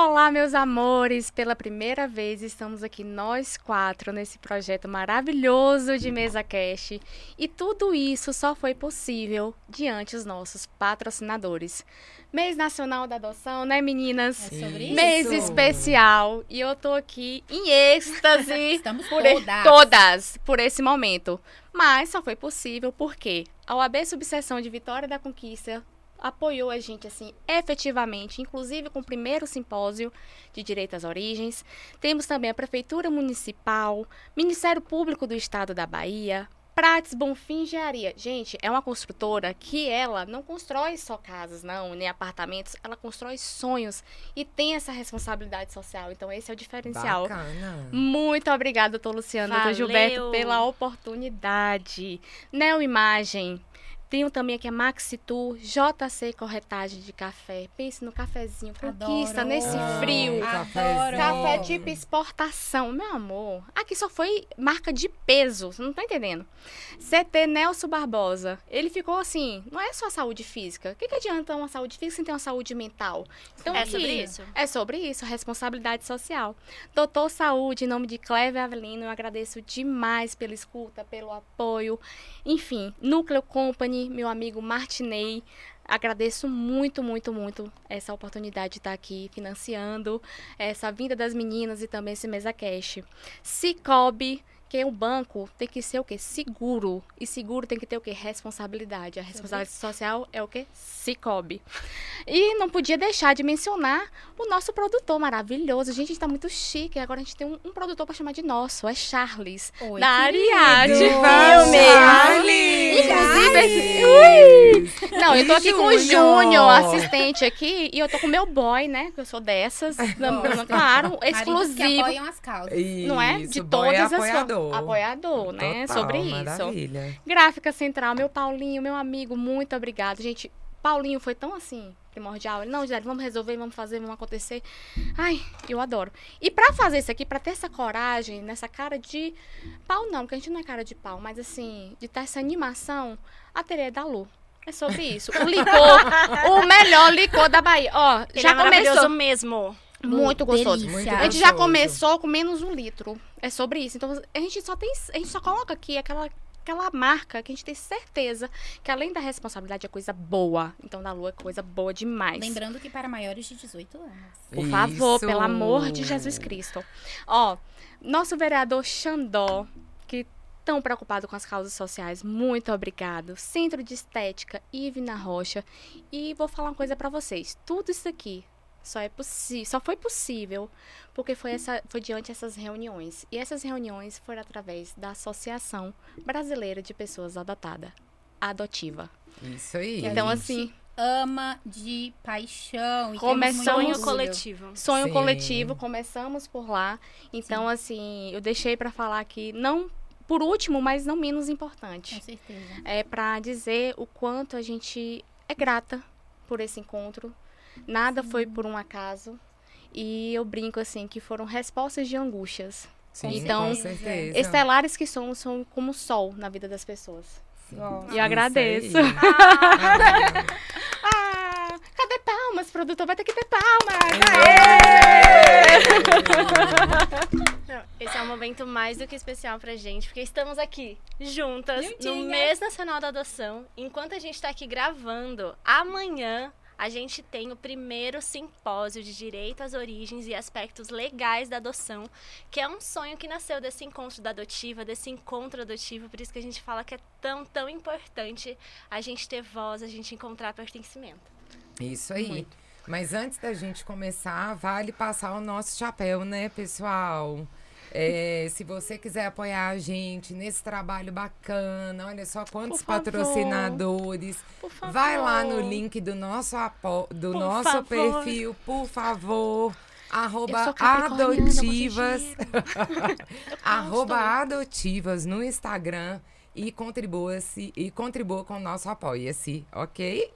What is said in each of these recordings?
Olá, meus amores! Pela primeira vez estamos aqui nós quatro nesse projeto maravilhoso de Mesa Cash. E tudo isso só foi possível diante dos nossos patrocinadores. Mês Nacional da Adoção, né, meninas? É sobre isso. Mês especial. E eu tô aqui em êxtase Estamos por todas. todas por esse momento. Mas só foi possível porque a OAB Subseção de Vitória da Conquista apoiou a gente assim efetivamente, inclusive com o primeiro simpósio de direito às origens. Temos também a Prefeitura Municipal, Ministério Público do Estado da Bahia, Prates Bonfim Engenharia. Gente, é uma construtora que ela não constrói só casas, não, nem apartamentos, ela constrói sonhos e tem essa responsabilidade social. Então esse é o diferencial. Bacana. Muito obrigada, doutor Luciano, doutor. Gilberto, pela oportunidade. Neo Imagem. Tenho também aqui a Maxitur, JC Corretagem de Café. Pense no cafezinho, conquista Adoro. nesse Ah, frio. Adoro. Café tipo exportação, meu amor. Aqui só foi marca de peso, você não tá entendendo. CT Nelson Barbosa. Ele ficou assim, não é só saúde física. O que, que adianta uma saúde física sem ter uma saúde mental? Então, É aqui, sobre isso? É sobre isso, responsabilidade social. Doutor Saúde, em nome de Cleve Avelino, eu agradeço demais pela escuta, pelo apoio. Enfim, Núcleo Company, meu amigo Martinei. Agradeço muito, muito, muito essa oportunidade de estar aqui financiando essa vinda das meninas e também esse mesa cash. Cicobi, que o banco tem que ser o quê? Seguro. E seguro tem que ter o quê? Responsabilidade. A responsabilidade social é o quê? Cicobi. E não podia deixar de mencionar o nosso produtor maravilhoso. Gente, a gente tá muito chique. Agora a gente tem um, um produtor pra chamar de nosso. É Charles. Oi, da. Ariadne Filmes. Inclusive, esse... Ui! Não, eu tô aqui com o Júnior? Assistente aqui, e eu tô com o meu boy, né? Que eu sou dessas. Não, não, claro, Maridos que exclusivo. apoiam as causas. Não é? Isso, De boy todas as apoiador. Formas. Apoiador, né? Total, Sobre isso. Maravilha. Gráfica Central, meu Paulinho, meu amigo, muito obrigado. Gente, Paulinho foi tão assim, primordial. Ele, não, Gisele, vamos resolver, vamos fazer, vamos acontecer. Ai, eu adoro. E pra fazer isso aqui, pra ter essa coragem, nessa cara de pau não, porque a gente não é cara de pau, mas assim, de ter essa animação, a Tereza da Lu. É sobre isso. O licor, o melhor licor da Bahia. Ó, Ele já é maravilhoso começou. mesmo. Muito gostoso. Muito A gente já começou com menos um litro. É sobre isso. Então a gente só tem. A gente só coloca aqui aquela, aquela marca que a gente tem certeza que além da responsabilidade é coisa boa. Então da lua é coisa boa demais. Lembrando que para maiores de 18 anos. Por favor, Isso. pelo amor de Jesus Cristo. Ó, nosso vereador Xandó, que tão preocupado com as causas sociais, muito obrigado. Centro de Estética, Ivna Rocha. E vou falar uma coisa pra vocês. Tudo isso aqui só é possível, só foi possível porque foi essa foi diante dessas reuniões. E essas reuniões foram através da Associação Brasileira de Pessoas Adotadas, Adotiva. Isso aí. Então gente assim, Ama de paixão. E Começamos- muito Sonho coletivo. Sonho Sim. coletivo, começamos por lá. Então, assim, eu deixei pra falar aqui, não por último, mas não menos Com importante. certeza. É pra dizer o quanto a gente é grata por esse encontro. Nada foi por um acaso. E eu brinco assim que foram respostas de angústias. Sim, Então, com certeza. Estelares que somos são como o sol na vida das pessoas. E eu agradeço. Ah, Ah, cadê palmas, produtor? Vai ter que ter palmas. Não, esse é um momento mais do que especial pra gente, porque estamos aqui juntas no mês nacional da adoção. Enquanto a gente tá aqui gravando, amanhã a gente tem o primeiro simpósio de direito às origens e aspectos legais da adoção, que é um sonho que nasceu desse encontro da adotiva, desse encontro adotivo, por isso que a gente fala que é tão, tão importante a gente ter voz, a gente encontrar pertencimento. Isso aí. Muito. Mas antes da gente começar, vale passar o nosso chapéu, né, pessoal? É, se você quiser apoiar a gente nesse trabalho bacana, olha só quantos patrocinadores. Vai lá no link do nosso, apo... do Por nosso favor. perfil, por favor. Arroba adotivas. arroba adotivas no Instagram e contribua-se e contribua com o nosso apoia-se, ok?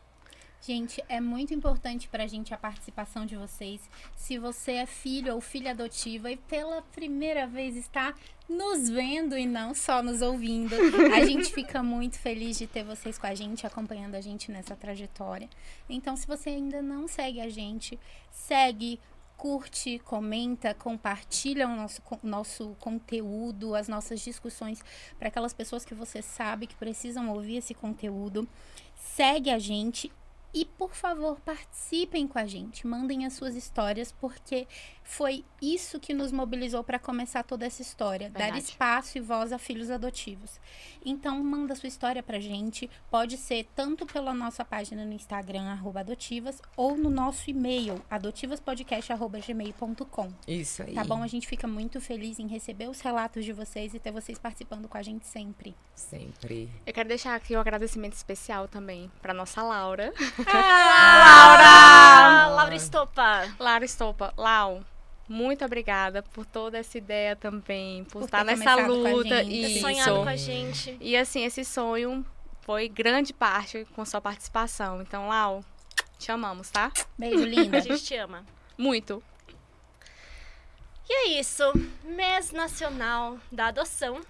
Gente, é muito importante pra gente a participação de vocês. Se você é filho ou filha adotiva e pela primeira vez está nos vendo e não só nos ouvindo, a gente fica muito feliz de ter vocês com a gente, acompanhando a gente nessa trajetória. Então, se você ainda não segue a gente, segue, curte, comenta, compartilha o nosso, nosso conteúdo, as nossas discussões para aquelas pessoas que você sabe que precisam ouvir esse conteúdo. Segue a gente e, por favor, participem com a gente. Mandem as suas histórias, porque foi isso que nos mobilizou para começar toda essa história. Dar Verdade. espaço e voz a filhos adotivos. Então, manda sua história pra gente. Pode ser tanto pela nossa página no Instagram, arroba adotivas, ou no nosso e-mail, adotivaspodcast.gmail.com. Isso aí. Tá bom? A gente fica muito feliz em receber os relatos de vocês e ter vocês participando com a gente sempre. Sempre. Eu quero deixar aqui um agradecimento especial também para nossa Laura. Laura! Laura Estopa. Laura Estopa. Lau, muito obrigada por toda essa ideia também, por, Por estar nessa luta. Isso. sonhado com a gente. E assim, esse sonho foi grande parte com sua participação. Então, Lau, te amamos, tá? Beijo, linda. A gente te ama. Muito. E é isso. Mês Nacional da Adoção.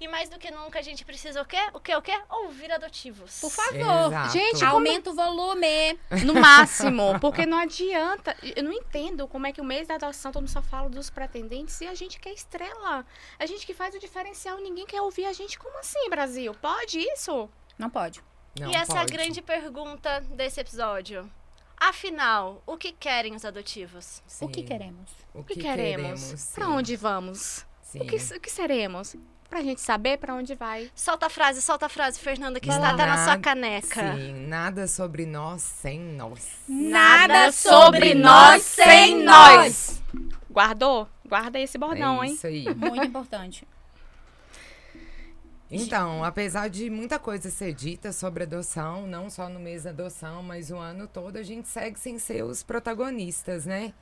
E mais do que nunca a gente precisa o quê? O quê? O quê? Ouvir adotivos. Por favor. Exato. Gente, como- Aumenta o volume. No máximo, porque não adianta. Eu não entendo como é que o mês da adoção todo mundo só fala dos pretendentes e a gente quer estrela. A gente que faz o diferencial, ninguém quer ouvir a gente. Como assim, Brasil? Pode isso? Não pode. Não e essa é a pode. grande pergunta desse episódio. Afinal, o que querem os adotivos? O que Sim. queremos? O O que, queremos? sim. Pra onde vamos? Sim. O que, o que seremos? Pra gente saber pra onde vai. Solta a frase, solta a frase, Fernanda, que está na sua caneca. Sim, nada sobre nós sem nós. Nada sobre nós sem nós. Guardou? Guarda esse bordão, é hein? isso aí. Muito importante. Então, apesar de muita coisa ser dita sobre adoção, não só no mês da adoção, mas o ano todo, a gente segue sem ser os protagonistas, né?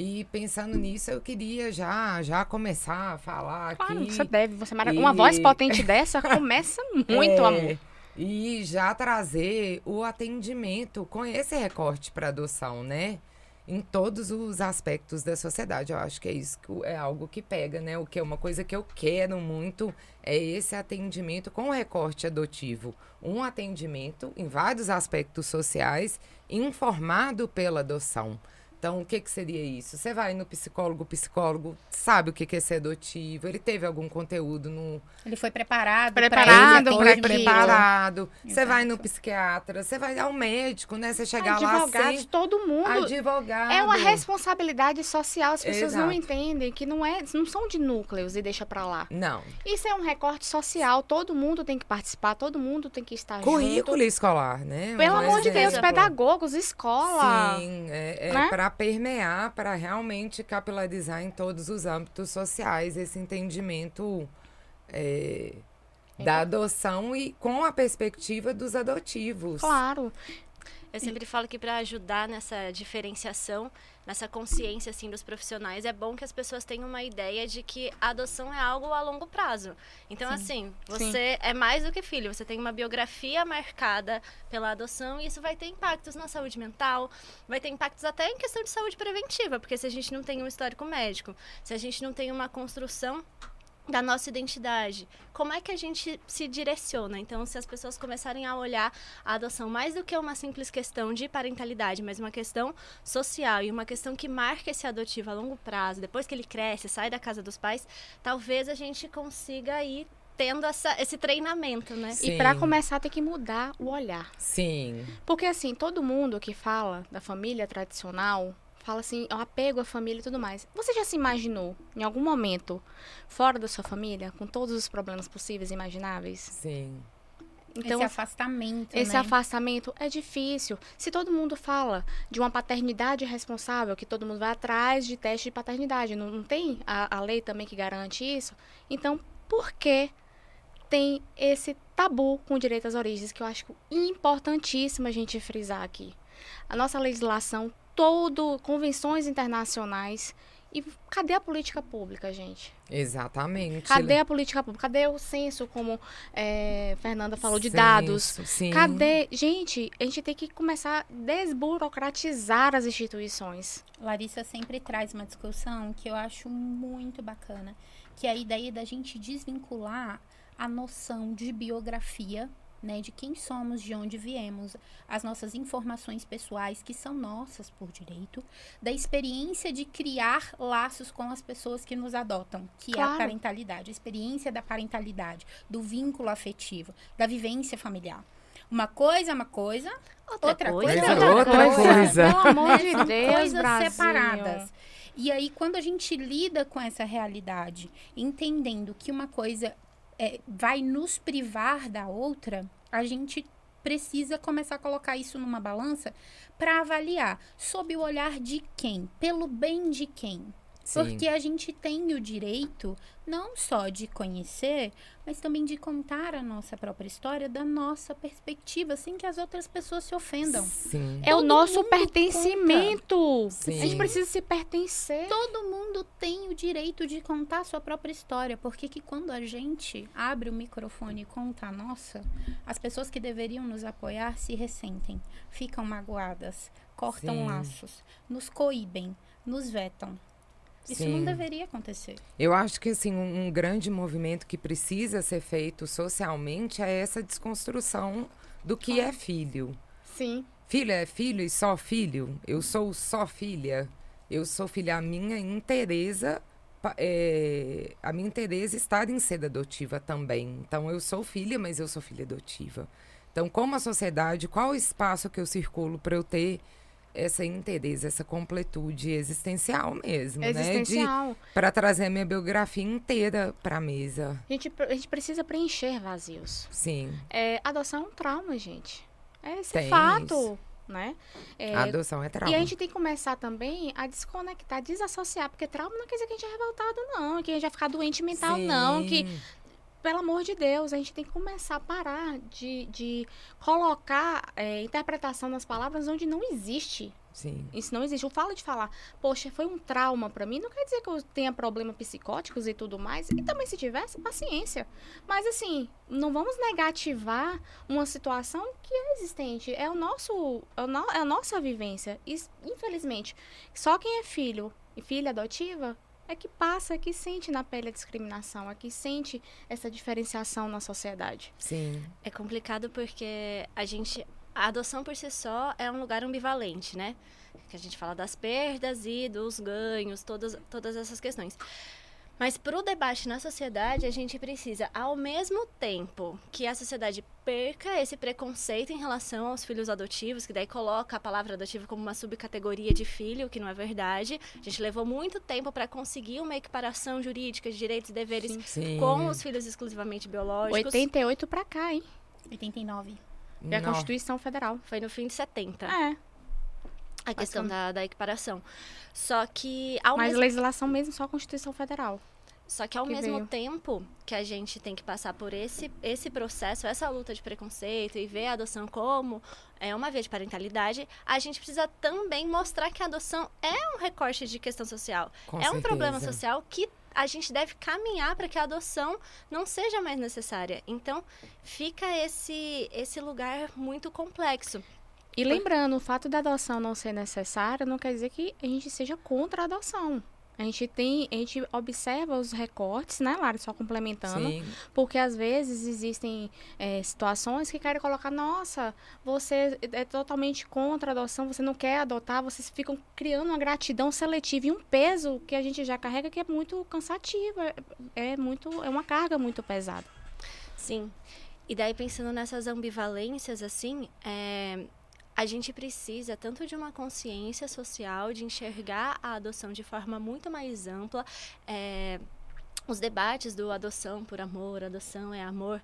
E pensando nisso, eu queria já, já começar a falar Claro, aqui. você deve. Você é mara- E- Uma voz potente dessa começa muito, É, amor. E já trazer o atendimento com esse recorte para adoção, né? Em todos os aspectos da sociedade. Eu acho que é isso que é algo que pega, né? O que é uma coisa que eu quero muito é esse atendimento com recorte adotivo. Um atendimento em vários aspectos sociais, informado pela adoção. Então, o que, que seria isso? Você vai no psicólogo, o psicólogo sabe o que que é ser adotivo, ele teve algum conteúdo no, Ele foi preparado. Preparado pra pra atendimento. preparado. Você vai no psiquiatra, você vai ao médico, né? Você chegar Advogados, lá sem todo mundo. advogado. É uma responsabilidade social, as pessoas não Exato. entendem que não é, não são de núcleos e deixa pra lá. Não. Isso é um recorte social, todo mundo tem que participar, todo mundo tem que estar Currículo junto. escolar, né? Pelo Um amor de Deus, pedagogos, escola. Sim, é, é Né? Para permear, para realmente capilarizar em todos os âmbitos sociais esse entendimento é, da adoção e com a perspectiva dos adotivos. Claro. Eu sempre falo que para ajudar nessa diferenciação, nessa consciência assim dos profissionais, é bom que as pessoas tenham uma ideia de que a adoção é algo a longo prazo. Então assim, você é mais do que filho, você tem uma biografia marcada pela adoção e isso vai ter impactos na saúde mental, vai ter impactos até em questão de saúde preventiva, porque se a gente não tem um histórico médico, se a gente não tem uma construção da nossa identidade. Como é que a gente se direciona? Então, se as pessoas começarem a olhar a adoção mais do que uma simples questão de parentalidade, mas uma questão social e uma questão que marca esse adotivo a longo prazo, depois que ele cresce, sai da casa dos pais, talvez a gente consiga ir tendo essa, esse treinamento, né? Sim. E pra começar tem que mudar o olhar. Sim, Porque assim, todo mundo que fala da família tradicional, fala assim, o apego à família e tudo mais. Você já se imaginou, em algum momento, fora da sua família, com todos os problemas possíveis e imagináveis? sim. Então, esse afastamento, Esse né? afastamento é difícil. Se todo mundo fala de uma paternidade responsável, que todo mundo vai atrás de teste de paternidade, não, não tem a, a lei também que garante isso? Então, por que tem esse tabu com direito às origens, que eu acho importantíssimo a gente frisar aqui? A nossa legislação, todo, convenções internacionais. E cadê a política pública, gente? Exatamente. Cadê a política pública? Cadê o censo, como é, Fernanda falou, de dados? Sim. Cadê? Gente, a gente tem que começar a desburocratizar as instituições. Larissa sempre traz uma discussão que eu acho muito bacana, que é a ideia da gente desvincular a noção de biografia né, de quem somos, de onde viemos, as nossas informações pessoais que são nossas por direito, da experiência de criar laços com as pessoas que nos adotam, que é a Claro. parentalidade, a experiência da parentalidade, do vínculo afetivo, da vivência familiar. Uma coisa é uma coisa, outra, coisa, coisa é é outra coisa. Pelo amor de São Deus, coisas Brasil. separadas. E aí, quando a gente lida com essa realidade, entendendo que uma coisa é, vai nos privar da outra, a gente precisa começar a colocar isso numa balança para avaliar sob o olhar de quem, pelo bem de quem. Sim. Porque a gente tem o direito não só de conhecer, mas também de contar a nossa própria história da nossa perspectiva, sem que as outras pessoas se ofendam. Sim. É o Todo nosso mundo pertencimento. Sim. A gente precisa se pertencer. Todo mundo tem o direito de contar a sua própria história, porque que quando a gente abre o microfone e conta a nossa, as pessoas que deveriam nos apoiar se ressentem, ficam magoadas, cortam Sim. laços, nos coíbem, nos vetam. Isso Sim. não deveria acontecer. Eu acho que assim um, um grande movimento que precisa ser feito socialmente é essa desconstrução do que é filho. Sim. Filho é filho e só filho. Eu sou só filha. Eu sou filha. A minha interesa, é, a minha interesa está em ser adotiva também. Então eu sou filha, mas eu sou filha adotiva. Então, como a sociedade, qual o espaço que eu circulo para eu ter essa interesa, essa completude existencial mesmo, né? Existencial. Para trazer a minha biografia inteira para a mesa. A, gente, a gente precisa preencher vazios. Sim. É, adoção é um trauma, gente. É esse Tem fato, isso. né? É, a adoção é trauma. E a gente tem que começar também a desconectar, desassociar, porque trauma não quer dizer que a gente é revoltado, não, que a gente vai ficar doente mental, não, que Sim. Pelo amor de Deus, a gente tem que começar a parar de, de colocar é, interpretação nas palavras onde não existe. Sim. Isso não existe. O falo de falar, poxa, foi um trauma pra mim, não quer dizer que eu tenha problemas psicóticos e tudo mais. E também, se tivesse, paciência. Mas, assim, não vamos negativar uma situação que é existente. É, o nosso, é, o no- é a nossa vivência. E, infelizmente, só quem é filho e filha adotiva é que passa, é que sente na pele a discriminação, é que sente essa diferenciação na sociedade. Sim. É complicado porque a gente. A adoção por si só é um lugar ambivalente, né? Que a gente fala das perdas e dos ganhos, todas, todas essas questões. Mas para o debate na sociedade, a gente precisa, ao mesmo tempo que a sociedade perca esse preconceito em relação aos filhos adotivos, que daí coloca a palavra adotivo como uma subcategoria de filho, que não é verdade. A gente levou muito tempo para conseguir uma equiparação jurídica de direitos e deveres Sim. com os filhos exclusivamente biológicos. 88 pra cá, hein? 89. É a Não. Constituição Federal. Foi no fim de 70. É, a questão da, da equiparação. Só que ao, mas mesmo, legislação mesmo só a Constituição Federal. só que ao que mesmo veio. tempo que a gente tem que passar por esse, esse processo, essa luta de preconceito e ver a adoção como é uma via de parentalidade, a gente precisa também mostrar que a adoção é um recorte de questão social. Com é um problema certeza. social que a gente deve caminhar para que a adoção não seja mais necessária. Então, fica esse, esse lugar muito complexo. E lembrando, o fato da adoção não ser necessária não quer dizer que a gente seja contra a adoção. A gente tem, a gente observa os recortes, né, Lara? Só complementando. Sim. Porque às vezes existem é, situações que querem colocar, nossa, você é totalmente contra a adoção, você não quer adotar, vocês ficam criando uma gratidão seletiva e um peso que a gente já carrega que é muito cansativo, é, é muito, é uma carga muito pesada. Sim. E daí, pensando nessas ambivalências, assim, é, a gente precisa tanto de uma consciência social, de enxergar a adoção de forma muito mais ampla. é, os debates do adoção por amor, adoção é amor,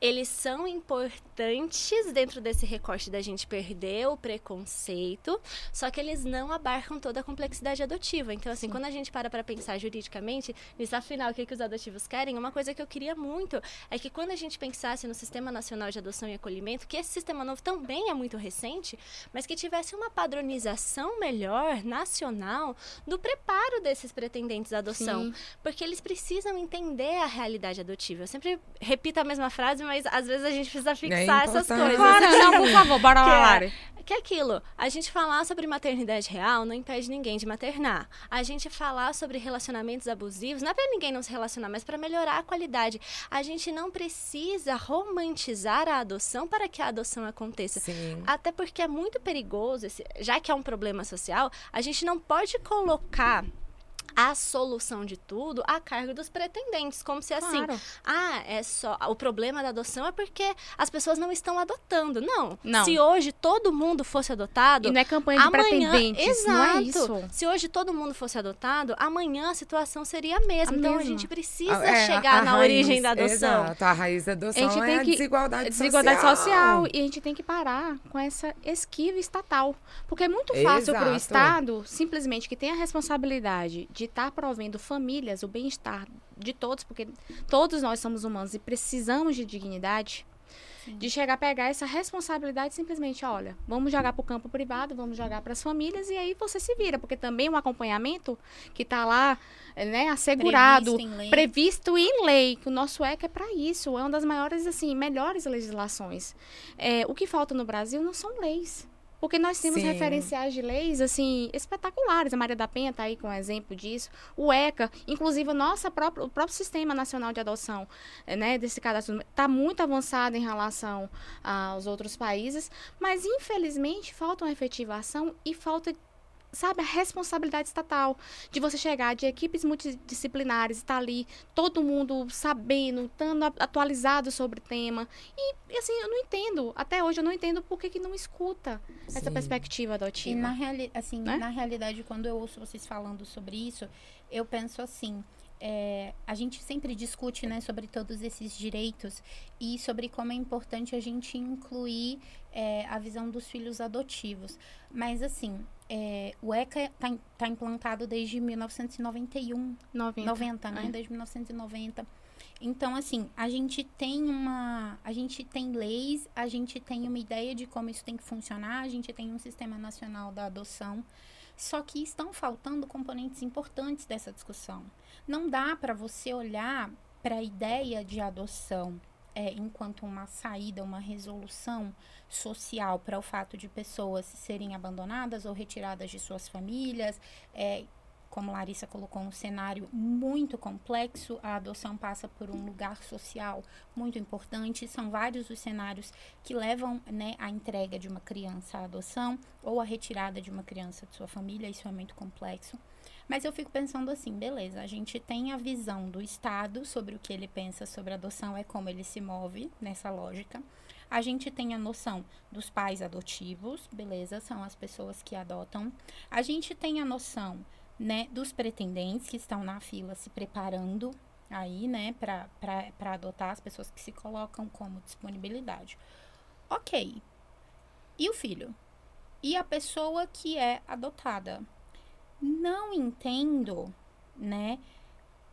eles são importantes dentro desse recorte da gente perder o preconceito, só que eles não abarcam toda a complexidade adotiva. Então, assim, quando a gente para para pensar juridicamente, nisso afinal, o que, que os adotivos querem, uma coisa que eu queria muito é que quando a gente pensasse no Sistema Nacional de Adoção e Acolhimento, que esse sistema novo também é muito recente, mas que tivesse uma padronização melhor, nacional, do preparo desses pretendentes à adoção. Sim. Porque eles precisam entender a realidade adotiva. Eu sempre repito a mesma frase, mas às vezes a gente precisa fixar essas importante. coisas. Claro, não, por favor, bora Que lá, é- Lari. Que é aquilo, a gente falar sobre maternidade real não impede ninguém de maternar. A gente falar sobre relacionamentos abusivos não é pra ninguém não se relacionar, mas para melhorar a qualidade. A gente não precisa romantizar a adoção para que a adoção aconteça. Sim. Até porque é muito perigoso, esse- já que é um problema social, a gente não pode colocar a solução de tudo a cargo dos pretendentes, como se assim, Claro. ah, é só o problema da adoção é porque as pessoas não estão adotando. Não. Não. Se hoje todo mundo fosse adotado, E não é campanha de amanhã, pretendentes, exato. não é isso. Se hoje todo mundo fosse adotado, amanhã a situação seria a mesma. A então a mesma. gente precisa Ah, é, chegar a na raiz, origem da adoção. Exato, a raiz da adoção A gente é tem a que- desigualdade, desigualdade social. social. E a gente tem que parar com essa esquiva estatal. Porque é muito fácil para o. Estado, simplesmente, que tem a responsabilidade de estar provendo famílias, o bem-estar de todos, porque todos nós somos humanos e precisamos de dignidade. De chegar a pegar essa responsabilidade simplesmente, olha, vamos jogar para o campo privado, vamos jogar para as famílias e aí você se vira, porque também um acompanhamento que está lá, né, assegurado, Previsto em lei. previsto em lei, que o nosso ECA é para isso, é uma das maiores, assim, melhores legislações. É, o que falta no Brasil não são leis. Porque nós temos Sim. referenciais de leis, assim, espetaculares. A Maria da Penha está aí com um exemplo disso. O ECA, inclusive o, nossa própria, o próprio Sistema Nacional de Adoção, eh, né, desse cadastro, está muito avançado em relação aos outros países. Mas, infelizmente, falta uma efetivação e falta sabe, a responsabilidade estatal de você chegar de equipes multidisciplinares, estar ali, todo mundo sabendo, estando atualizado sobre o tema. E, e, assim, eu não entendo, até hoje eu não entendo por que, que não escuta essa Sim. perspectiva E adotiva. na, reali assim, Né? na realidade, quando eu ouço vocês falando sobre isso, eu penso assim. é, a gente sempre discute né, sobre todos esses direitos e sobre como é importante a gente incluir é, a visão dos filhos adotivos. Mas, assim, é, o ECA está tá implantado desde 1991, 90. 90, né? é. Desde 1990. Então, assim, a gente tem uma. A gente tem leis, a gente tem uma ideia de como isso tem que funcionar, a gente tem um sistema nacional da adoção. Só que estão faltando componentes importantes dessa discussão. Não dá para você olhar para a ideia de adoção é, enquanto uma saída, uma resolução social para o fato de pessoas serem abandonadas ou retiradas de suas famílias, é, como Larissa colocou, um cenário muito complexo. A adoção passa por um lugar social muito importante. São vários os cenários que levam né, à entrega de uma criança à adoção ou à retirada de uma criança de sua família. Isso é muito complexo. Mas eu fico pensando assim, beleza, a gente tem a visão do Estado sobre o que ele pensa sobre adoção, é como ele se move nessa lógica. A gente tem a noção dos pais adotivos, beleza, são as pessoas que adotam. A gente tem a noção né, dos pretendentes que estão na fila se preparando aí, né, para adotar as pessoas que se colocam como disponibilidade. Ok. E o filho? E a pessoa que é adotada? Não entendo, né,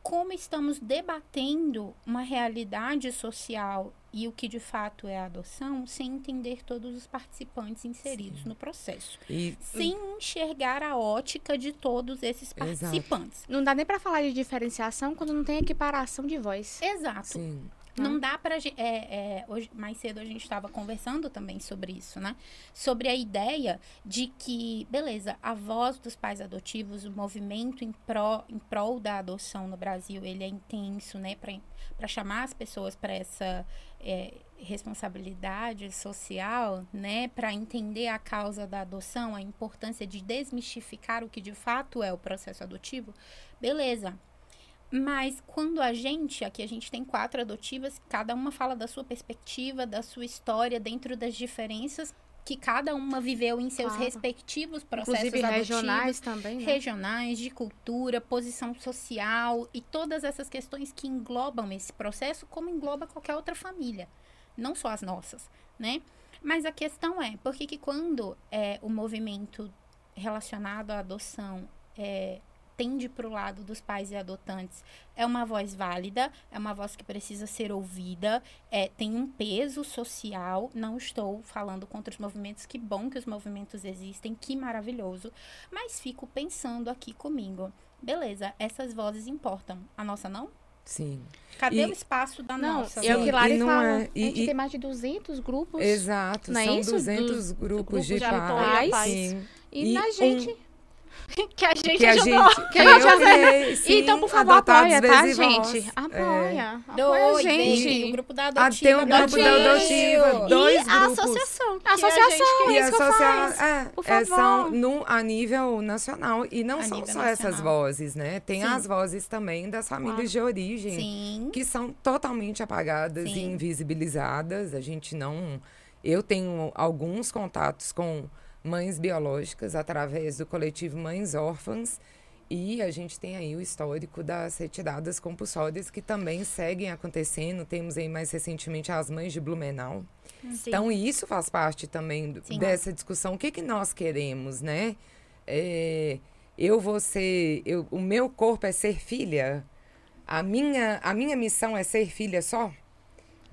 como estamos debatendo uma realidade social e o que de fato é a adoção sem entender todos os participantes inseridos no processo E sem enxergar a ótica de todos esses Exato. participantes. Não dá nem para falar de diferenciação quando não tem equiparação de voz. Exato. sim. Não dá pra gente. É, é, hoje, mais cedo a gente estava conversando também sobre isso, né? Sobre a ideia de que, beleza, a voz dos pais adotivos, o movimento em, pró, em prol da adoção no Brasil, ele é intenso, né? Para chamar as pessoas para essa é, responsabilidade social, né? Para entender a causa da adoção, a importância de desmistificar o que de fato é o processo adotivo, beleza. Mas quando a gente, aqui a gente tem quatro adotivas, cada uma fala da sua perspectiva, da sua história, dentro das diferenças que cada uma viveu em seus Claro. respectivos processos Inclusive adotivos, regionais também, né? regionais, de cultura, posição social e todas essas questões que englobam esse processo, como engloba qualquer outra família, não só as nossas, né? Mas a questão é, por que quando é, o movimento relacionado à adoção é, tende para o lado dos pais e adotantes, é uma voz válida, é uma voz que precisa ser ouvida, é, tem um peso social. Não estou falando contra os movimentos, que bom que os movimentos existem, que maravilhoso. Mas fico pensando aqui comigo, beleza, essas vozes importam, a nossa não? Sim. Cadê E- o espaço da Não, nossa? eu Sim, que Lari e não fala. é- e- a gente e- tem mais de 200 grupos. Exato, Não é são isso? 200 Dos- grupos, grupos de de pais. pais. sim. E, E na um- gente. que a gente que a ajudou. gente, que a gente criei, sim, então, por favor, apoia, tá, gente? É. Apoia. Apoia a Dois, tem gente. o grupo da Ah, adotiva. tem o grupo da adotiva, dois e a grupos. associação. que A associação, gente E é isso que eu associa- faço. é, Por é, favor. são no, a nível nacional. E não A são só essas nacional. vozes, né? Tem Sim. as vozes também das famílias de origem. Sim. que são totalmente apagadas e invisibilizadas. A gente não. Eu tenho alguns contatos com mães biológicas através do coletivo Mães Órfãs. E a gente tem aí o histórico das retiradas compulsórias que também seguem acontecendo. Temos aí mais recentemente as mães de Blumenau. Sim. Então, isso faz parte também Sim. dessa discussão. O que, que nós queremos, né? É, eu vou ser. eu- o meu corpo é ser filha? A minha, a minha missão é ser filha só?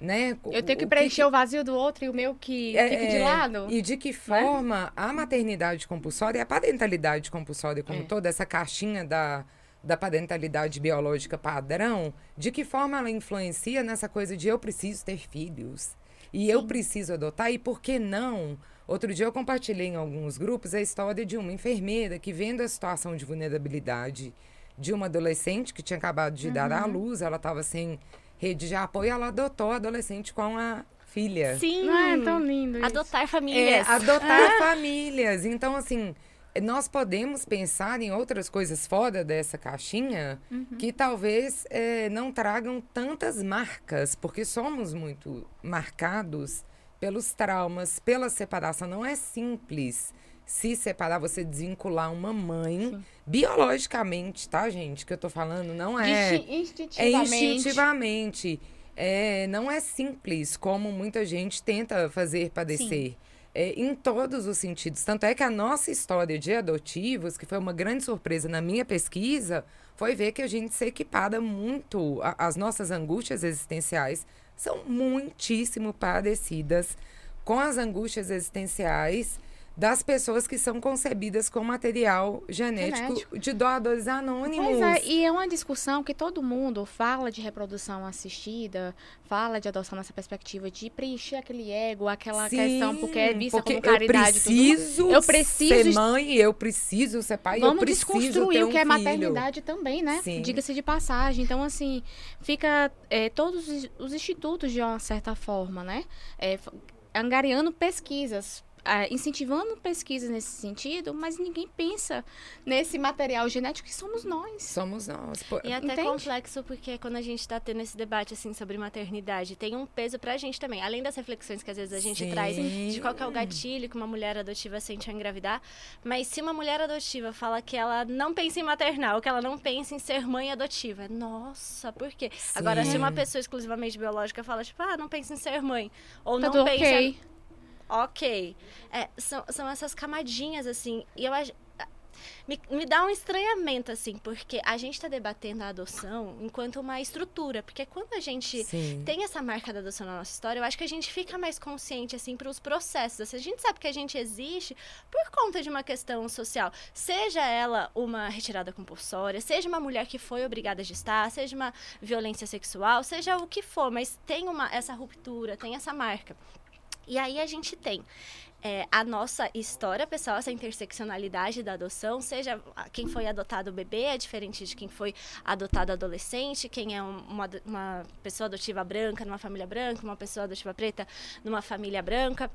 Né? Eu tenho que preencher o vazio do outro e o meu que é, fique de é, lado. E de que forma a maternidade compulsória e a parentalidade compulsória, como É. toda essa caixinha da, da parentalidade biológica padrão, de que forma ela influencia nessa coisa de eu preciso ter filhos e eu Sim. preciso adotar e por que não? Outro dia eu compartilhei em alguns grupos a história de uma enfermeira que vendo a situação de vulnerabilidade de uma adolescente que tinha acabado de dar Uhum. à luz, ela estava sem rede de apoio, ela adotou a adolescente com a filha. Sim. Não é tão lindo isso. Adotar É, famílias. adotar famílias. Então, assim, nós podemos pensar em outras coisas fora dessa caixinha que talvez é, não tragam tantas marcas, porque somos muito marcados pelos traumas, pela separação. Não é simples se separar, você desvincular uma mãe, biologicamente, tá, gente? Que eu tô falando, não é. Insti- É Instintivamente. instintivamente. É, não é simples como muita gente tenta fazer padecer. É, em todos os sentidos. Tanto é que a nossa história de adotivos, que foi uma grande surpresa na minha pesquisa, foi ver que a gente se equipara muito. a- as nossas angústias existenciais são muitíssimo parecidas com as angústias existenciais das pessoas que são concebidas com material genético, Genético. de doadores anônimos. Pois é, e é uma discussão que todo mundo fala de reprodução assistida, fala de adoção nessa perspectiva de preencher aquele ego, aquela questão, porque é vista porque como caridade. Eu e tudo preciso, Eu preciso ser mãe, eu preciso ser pai, eu Vamos preciso desconstruir ter o um que é filho. maternidade também, né? Sim. Diga-se de passagem. Então, assim, fica é, todos os- os institutos, de uma certa forma, né? É, angariando pesquisas. É, incentivando pesquisas nesse sentido, mas ninguém pensa nesse material genético que somos nós. Somos nós. Pô, E é até Entende? complexo porque quando a gente tá tendo esse debate assim sobre maternidade, tem um peso pra gente também. Além das reflexões que às vezes a gente Sim. traz de qual que é o gatilho que uma mulher adotiva sente ao engravidar, mas se uma mulher adotiva fala que ela não pensa em maternar, ou que ela não pensa em ser mãe adotiva, nossa, por quê? Agora, se uma Sim. pessoa exclusivamente biológica fala, tipo, ah, não pensa em ser mãe, ou Tá não pensa ok. Ok. É, são, são essas camadinhas, assim. E eu acho. Me, me dá um estranhamento, assim, porque a gente tá debatendo a adoção enquanto uma estrutura. Porque quando a gente Sim. tem essa marca da adoção na nossa história, eu acho que a gente fica mais consciente, assim, para os processos. Assim, a gente sabe que a gente existe por conta de uma questão social. Seja ela uma retirada compulsória, seja uma mulher que foi obrigada a gestar, seja uma violência sexual, seja o que for, mas tem uma, essa ruptura, tem essa marca. E aí a gente tem é, a nossa história pessoal, essa interseccionalidade da adoção, seja quem foi adotado bebê é diferente de quem foi adotado adolescente, quem é um- uma, uma pessoa adotiva branca numa família branca, uma pessoa adotiva preta numa família branca.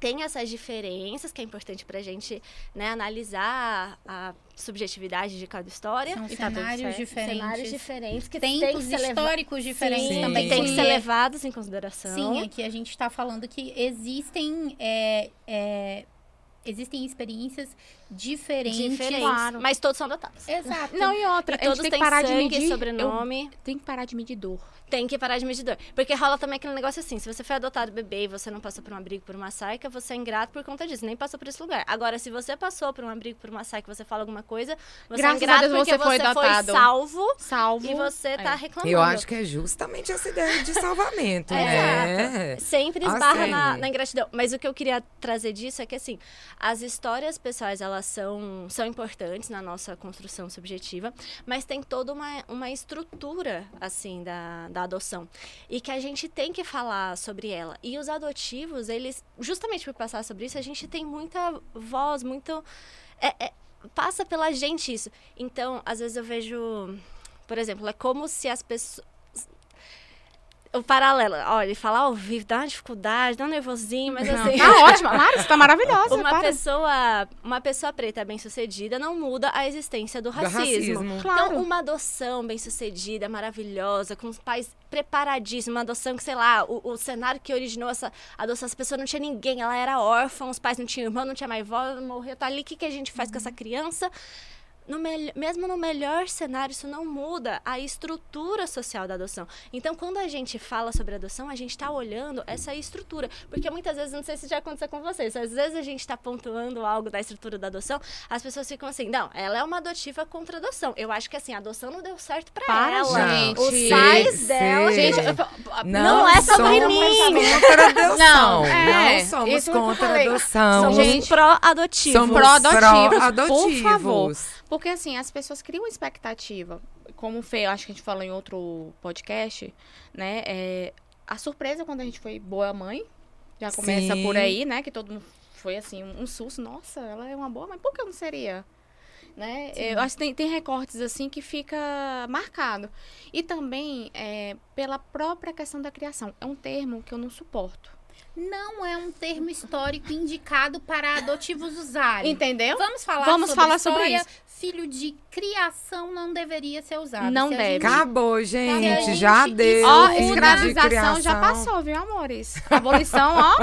Tem essas diferenças que é importante pra gente né, analisar a subjetividade de cada história. São E tá cenários certo. diferentes. Cenários diferentes que Tempos que históricos diferentes Sim, também. tem que ser levados em consideração. Sim, aqui a gente está falando que existem, é, é, existem experiências diferentes. Claro. mas todos são adotados. Exato. Não, e outra, E a gente todos tem que parar de sangue, medir. sobrenome. Eu tenho que parar de medir dor. Tem que parar de medir dor. Porque rola também aquele negócio assim: se você foi adotado bebê e você não passou por um abrigo por uma saica, você é ingrato por conta disso, nem passou por esse lugar. Agora, se você passou por um abrigo por uma saica e você fala alguma coisa, você Graças é a ingrato Deus porque você foi adotado. salvo Salvo. e você tá É. reclamando. Eu acho que é justamente essa ideia de salvamento, É, né? Sempre esbarra Assim. na, na ingratidão. Mas o que eu queria trazer disso é que, assim, as histórias pessoais, elas elas são, são importantes na nossa construção subjetiva, mas tem toda uma, uma estrutura, assim, da, da adoção. E que a gente tem que falar sobre ela. E os adotivos, eles, justamente por passar sobre isso, a gente tem muita voz, muito. É, é, passa pela gente isso. Então, às vezes eu vejo. Por exemplo, é como se as pessoas o paralelo, olha, ele falar ao vivo dá uma dificuldade, dá um nervosinho, mas Não, assim. Tá ótima. Lara, você tá maravilhosa. Uma para. pessoa, uma pessoa preta bem-sucedida não muda a existência do racismo. racismo. Claro. Então, uma adoção bem-sucedida, maravilhosa, com os pais preparadíssimos, uma adoção que, sei lá, o, o cenário que originou essa adoção, essa pessoa não tinha ninguém, ela era órfã, os pais não tinham irmão, não tinha mais avó, morreu, tá ali, o que, que a gente faz com essa criança? No mesmo no melhor cenário, isso não muda a estrutura social da adoção. Então, quando a gente fala sobre adoção, a gente está olhando essa estrutura. Porque muitas vezes, não sei se já aconteceu com vocês, às vezes a gente está pontuando algo da estrutura da adoção, as pessoas ficam assim, não, ela é uma adotiva contra adoção. Eu acho que assim, a adoção não deu certo para Para, ela. gente. Os Sim, pais dela. sim. Gente, Gente, eu- não é sobre somos mim. contra a adoção. Não, Não, é, somos isso que eu contra adoção. Somos Gente, pró-adotivos. somos pró-adotivos, pró-adotivos. por favor. Porque assim, as pessoas criam expectativa. Como o Fê, acho que a gente falou em outro podcast, né? É, a surpresa quando a gente foi boa mãe. Já começa Sim. por aí, né? Que todo mundo foi assim, um, susto. Nossa, ela é uma boa mãe. Por que eu não seria? Né? Eu acho que tem, tem recortes assim que fica marcado. E também é, pela própria questão da criação. É um termo que eu não suporto. Não é um termo histórico indicado para adotivos usarem. Entendeu? Vamos falar Vamos sobre falar sobre história. isso. Filho de criação não deveria ser usado. Não Se deve. gente- Acabou, gente. gente já deu. Ó, filho de escravização já passou, viu, amores? Abolição, ó.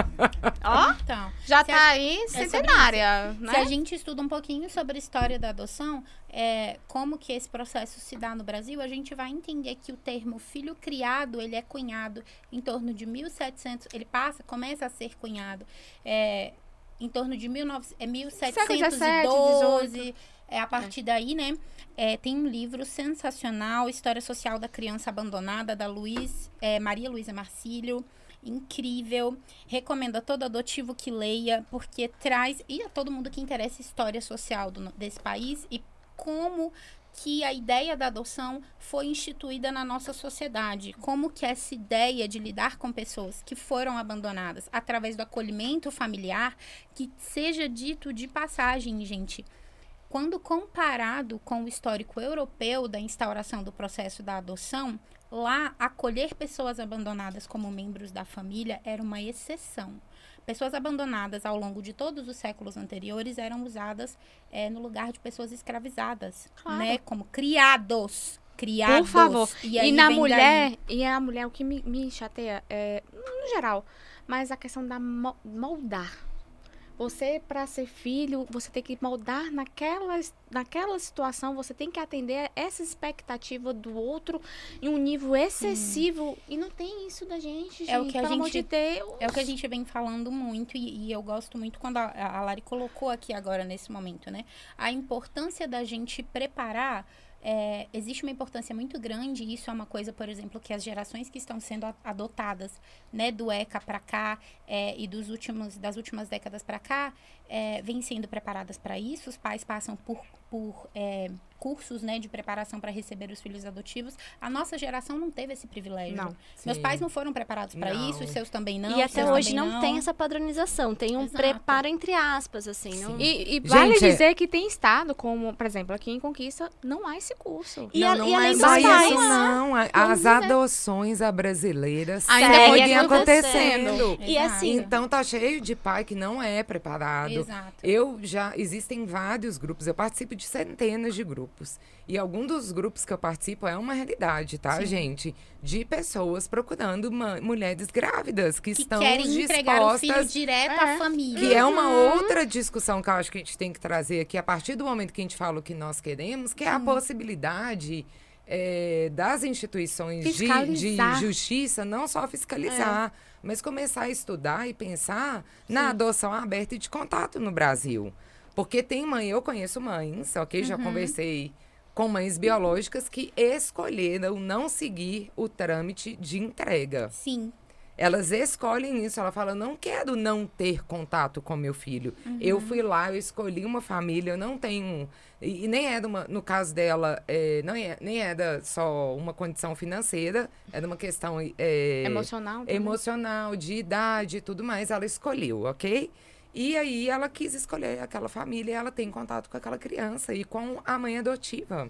Ó, Então, já tá a- aí sobre centenária, se a né? gente estuda um pouquinho sobre a história da adoção, é, como que esse processo se dá no Brasil, a gente vai entender que o termo filho criado, ele é cunhado em torno de 1700, ele passa, começa a ser cunhado é, em torno de 19, é, 1712, é a partir daí, né? é, tem um livro sensacional, História Social da Criança Abandonada, da Luiz, é, Maria Luísa Marcílio. Incrível. Recomendo a todo adotivo que leia, porque traz. E a todo mundo que interessa história social do- desse país e como que a ideia da adoção foi instituída na nossa sociedade. Como que essa ideia de lidar com pessoas que foram abandonadas através do acolhimento familiar, que seja dito de passagem, gente, quando comparado com o histórico europeu da instauração do processo da adoção, lá acolher pessoas abandonadas como membros da família era uma exceção. Pessoas abandonadas ao longo de todos os séculos anteriores eram usadas eh, no lugar de pessoas escravizadas, Claro. né? Como criados. Criados. Por favor. E, E, na mulher, daí- e a mulher, o que me, me chateia, é, no geral, mas a questão da mo- moldar. Você, para ser filho, você tem que moldar naquela, naquela situação, você tem que atender essa expectativa do outro em um nível excessivo. E não tem isso da gente, gente. É o que a gente- de. É o que a gente vem falando muito e, e eu gosto muito quando a, a Lari colocou aqui agora nesse momento, né? A importância da gente preparar. É, existe uma importância muito grande, e isso é uma coisa, por exemplo, que as gerações que estão sendo adotadas, né, do ECA para cá é, e dos últimos, das últimas décadas para cá, é, vêm sendo preparadas para isso. Os pais passam por, por é, cursos, né, de preparação para receber os filhos adotivos. A nossa geração não teve esse privilégio. Não. Meus Sim. pais não foram preparados para Não. isso, os seus também não. e até hoje também não, tem essa padronização, tem um Exato. preparo entre aspas, assim. Não... E, e Gente, vale é- dizer que tem estado, como, por exemplo, aqui em Conquista, não há esse curso. E não, a- não e além dos pais, isso, né? não. A- Vamos As adoções a brasileiras Ainda seguem continua acontecendo. E assim, Então tá cheio de pai que não é preparado. Exato. Eu já existem vários grupos, eu participo de centenas de grupos. E algum dos grupos que eu participo é uma realidade, tá, Sim. gente? De pessoas procurando mulheres grávidas que, Que estão querem entregar o filho dispostas direto É. à família. que é uma Uhum. outra discussão que eu acho que a gente tem que trazer aqui a partir do momento que a gente fala o que nós queremos, que é a possibilidade é, das instituições de, de justiça não só fiscalizar, mas começar a estudar e pensar na adoção aberta e de contato no Brasil. Porque tem mãe, eu conheço mães, ok? Já conversei com mães biológicas que escolheram não seguir o trâmite de entrega. Sim. Elas escolhem isso. Ela fala, não quero não ter contato com meu filho. Eu fui lá, eu escolhi uma família, eu não tenho. E, e nem é de uma, no caso dela, é, não é, nem é da, só uma condição financeira, é de uma questão é, Emocional. também. emocional, de idade e tudo mais. Ela escolheu, ok? E aí ela quis escolher aquela família e ela tem contato com aquela criança e com a mãe adotiva.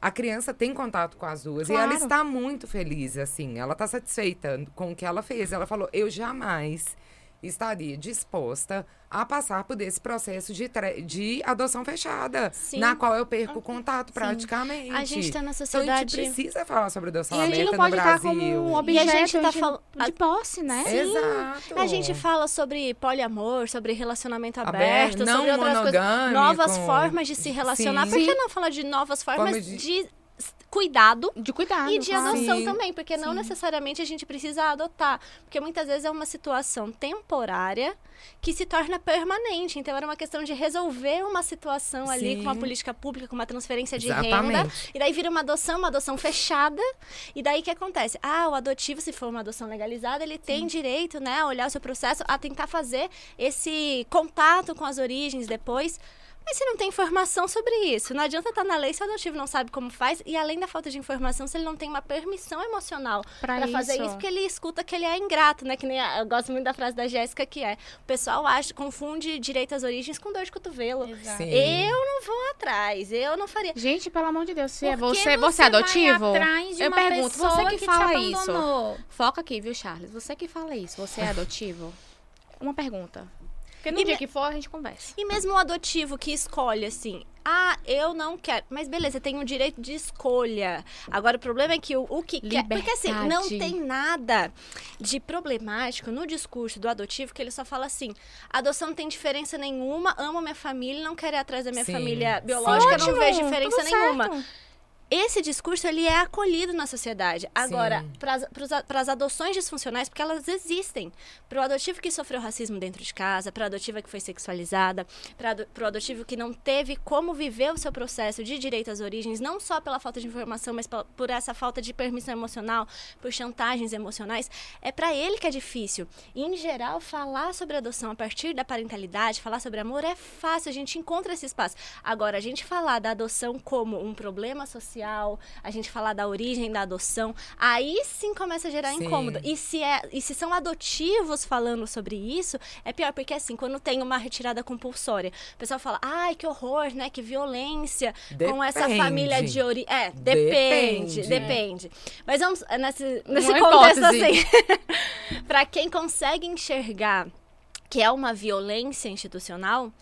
A criança tem contato com as duas e ela Claro. está muito feliz, assim. Ela está satisfeita com o que ela fez. Ela falou: eu jamais estaria disposta a passar por esse processo de, de adoção fechada, Sim. na qual eu perco contato praticamente. A gente tá na Então a sociedade. gente precisa falar sobre adoção E a gente aberta não pode no estar Brasil. como um E a objeto gente tá de, fal- de posse, né? Exato. A gente fala sobre poliamor, sobre relacionamento Aberto, aberto, não sobre outras coisas. Novas formas de se relacionar. Sim. Por que não falar de novas formas Forma de- de... cuidado De cuidado. e de adoção Sim. também? Porque não necessariamente a gente precisa adotar. Porque muitas vezes é uma situação temporária que se torna permanente. Então era uma questão de resolver uma situação ali Sim. com uma política pública, com uma transferência de renda. Exatamente. E daí vira uma adoção, uma adoção fechada. E daí o que acontece? Ah, o adotivo, se for uma adoção legalizada, ele tem direito, né, a olhar o seu processo, a tentar fazer esse contato com as origens depois. Mas se não tem informação sobre isso, não adianta estar na lei se o adotivo não sabe como faz. E além da falta de informação, se ele não tem uma permissão emocional Pra para fazer isso. porque ele escuta que ele é ingrato, né? Que nem a- eu gosto muito da frase da Jéssica que é: o pessoal acha, confunde direito às origens com dor de cotovelo. Eu não vou atrás, eu não faria. Gente, pelo amor de Deus, se é que você, você é vai adotivo? atrás de Eu uma pergunto, você que te fala isso. Foca aqui, viu, Charles? Você que fala isso, você é adotivo? Uma pergunta. Porque no E dia me- que for, a gente conversa. E mesmo o adotivo que escolhe assim, ah, eu não quero. Mas beleza, tem o direito de escolha. Agora, o problema é que o, o que quer. Porque assim, não Liberdade. tem nada de problemático no discurso do adotivo que ele só fala assim: adoção não tem diferença nenhuma, amo minha família, não quero ir atrás da minha Sim. família biológica, não Ótimo, vejo diferença tudo nenhuma. certo. Esse discurso ele é acolhido na sociedade. Agora, para as adoções disfuncionais, porque elas existem. Para o adotivo que sofreu racismo dentro de casa, para a adotiva que foi sexualizada, para o adotivo que não teve como viver o seu processo de direito às origens, não só pela falta de informação, mas pel- por essa falta de permissão emocional, por chantagens emocionais, é para ele que é difícil. E, em geral, falar sobre adoção a partir da parentalidade, falar sobre amor é fácil, a gente encontra esse espaço. Agora, a gente falar da adoção como um problema social, a gente falar da origem da adoção, aí sim começa a gerar Sim. incômodo. E se, é, e se são adotivos falando sobre isso, é pior, porque assim, quando tem uma retirada compulsória, o pessoal fala, ai, que horror, né? Que violência com essa Depende. família de origem. É, depende, Depende. depende. Mas vamos eh, nesse, nesse Uma contexto hipótese. assim. pra quem consegue enxergar que é uma violência institucional,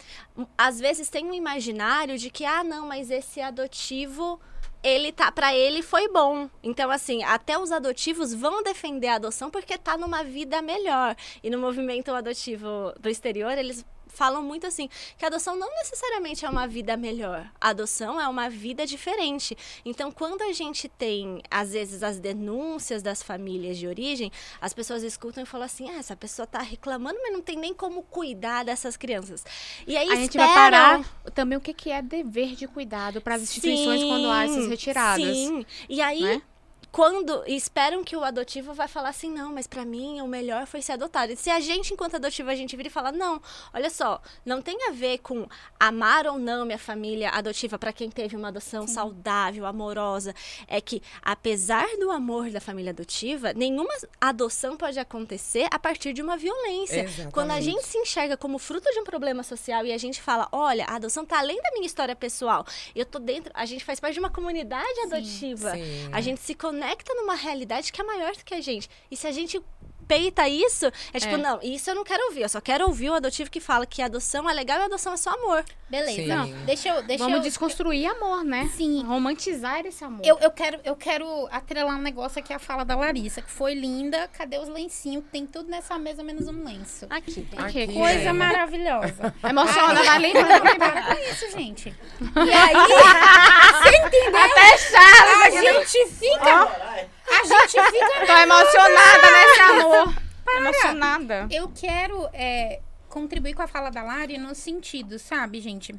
às vezes tem um imaginário de que, ah, não, mas esse adotivo, ele tá, para ele foi bom. Então, assim, até os adotivos vão defender a adoção porque tá numa vida melhor. E no movimento adotivo do exterior, eles falam muito assim, que a adoção não necessariamente é uma vida melhor. A adoção é uma vida diferente. Então, quando a gente tem, às vezes, as denúncias das famílias de origem, as pessoas escutam e falam assim: ah, essa pessoa tá reclamando, mas não tem nem como cuidar dessas crianças. E aí A gente esperam... vai parar também o que que é dever de cuidado para as instituições Sim, quando há essas retiradas. Sim. E aí, né? Quando esperam que o adotivo vai falar assim, não, mas pra mim o melhor foi ser adotado. E se a gente, enquanto adotivo, a gente vira e fala, não, olha só, não tem a ver com amar ou não minha família adotiva pra quem teve uma adoção saudável, amorosa. É que, apesar do amor da família adotiva, nenhuma adoção pode acontecer a partir de uma violência. Exatamente. Quando a gente se enxerga como fruto de um problema social e a gente fala, olha, a adoção tá além da minha história pessoal. Eu tô dentro, a gente faz parte de uma comunidade adotiva. Sim. A gente se conecta numa realidade que é maior do que a gente. E se a gente peita isso, é tipo, É. não, isso eu não quero ouvir. Eu só quero ouvir o adotivo que fala que a adoção é legal e a adoção é só amor. Beleza. Sim. Não, deixa eu. Deixa Vamos eu, desconstruir amor, né? Sim. Romantizar esse amor. Eu, eu, quero, eu quero atrelar um negócio aqui à fala da Larissa, que foi linda. Cadê os lencinhos? Tem tudo nessa mesa, menos um lenço. Aqui. tem. Aqui, Aqui, Coisa é. maravilhosa. Emociona, vai lembrar. Para com isso, gente. E aí, você entendeu? Até Charles A aqui. gente fica. A gente fica. Tô emocionada nesse amor. Emocionada. Eu quero é, contribuir com a fala da Lari no sentido, sabe, gente?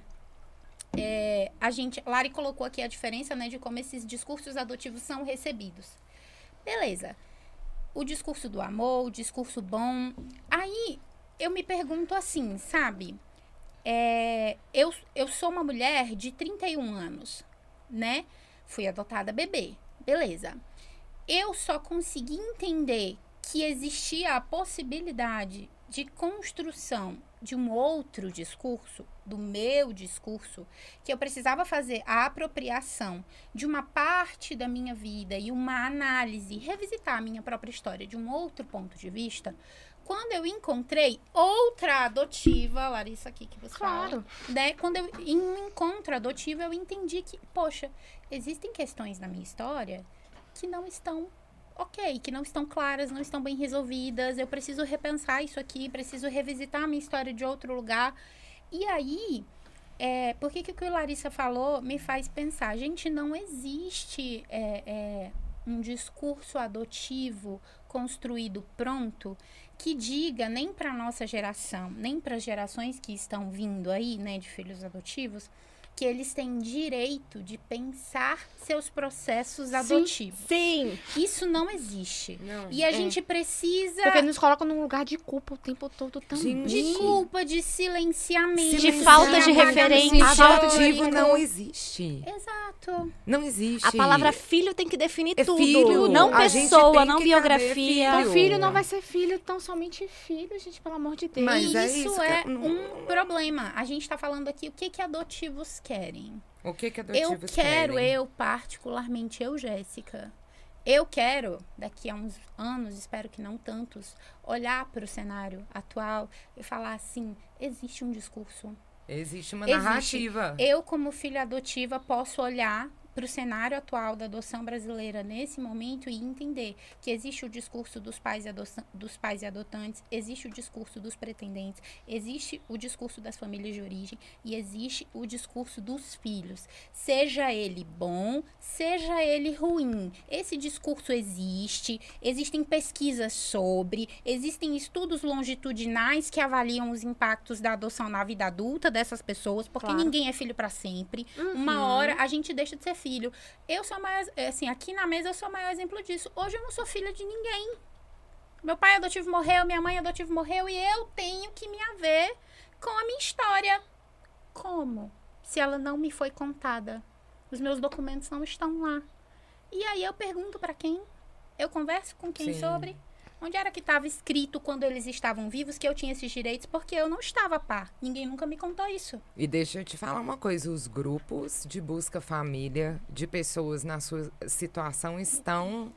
É, a gente, Lari colocou aqui a diferença, né, de como esses discursos adotivos são recebidos. Beleza. o discurso do amor, o discurso bom. Aí eu me pergunto assim, sabe? É, eu, eu sou uma mulher de 31 anos, né? Fui adotada bebê, beleza. Eu só consegui entender que existia a possibilidade de construção de um outro discurso, do meu discurso, que eu precisava fazer a apropriação de uma parte da minha vida e uma análise, revisitar a minha própria história de um outro ponto de vista, quando eu encontrei outra adotiva, Larissa aqui que você Claro. fala, né? Quando eu em um encontro adotivo, eu entendi que, poxa, existem questões na minha história que não estão ok, que não estão claras, não estão bem resolvidas. Eu preciso repensar isso aqui, preciso revisitar a minha história de outro lugar. E aí, é, por que, que o que Larissa falou me faz pensar? Gente, não existe é, é, um discurso adotivo construído pronto que diga nem para nossa geração, nem para as gerações que estão vindo aí, né, de filhos adotivos, que eles têm direito de pensar seus processos adotivos. Sim. Isso não existe. Não. E a É. gente precisa Porque nos colocam num lugar de culpa o tempo todo também. de culpa, de silenciamento, De falta de referência. Adotivo não existe. Exato. Não existe. A palavra filho tem que definir É tudo. filho. Não A pessoa, não biografia. caber Então, filho não vai ser filho, tão somente filho, gente, pelo amor de Deus. Mas e é isso, isso, é que eu- um problema. A gente tá falando aqui o que que adotivos querem. O que que Eu quero, querem? eu particularmente, eu, Jéssica, eu quero, daqui a uns anos, espero que não tantos, olhar para o cenário atual e falar assim: existe um discurso. Existe uma Existe. narrativa. Eu, como filha adotiva, posso olhar para o cenário atual da adoção brasileira nesse momento e entender que existe o discurso dos pais, e adoção- dos pais e adotantes, existe o discurso dos pretendentes, existe o discurso das famílias de origem e existe o discurso dos filhos. Seja ele bom, seja ele ruim. Esse discurso existe, existem pesquisas sobre, existem estudos longitudinais que avaliam os impactos da adoção na vida adulta dessas pessoas, porque Claro. ninguém é filho para sempre. Uma hora a gente deixa de ser filho. Eu sou a maior, assim, aqui na mesa eu sou o maior exemplo disso. Hoje eu não sou filha de ninguém. Meu pai adotivo morreu, minha mãe adotivo morreu e eu tenho que me haver com a minha história. Como? Se ela não me foi contada. Os meus documentos não estão lá. E aí eu pergunto pra quem? Eu converso com quem Sim. sobre? Onde era que estava escrito quando eles estavam vivos que eu tinha esses direitos? Porque eu não estava a par. Ninguém nunca me contou isso. E deixa eu te falar uma coisa: os grupos de busca família de pessoas na sua situação estão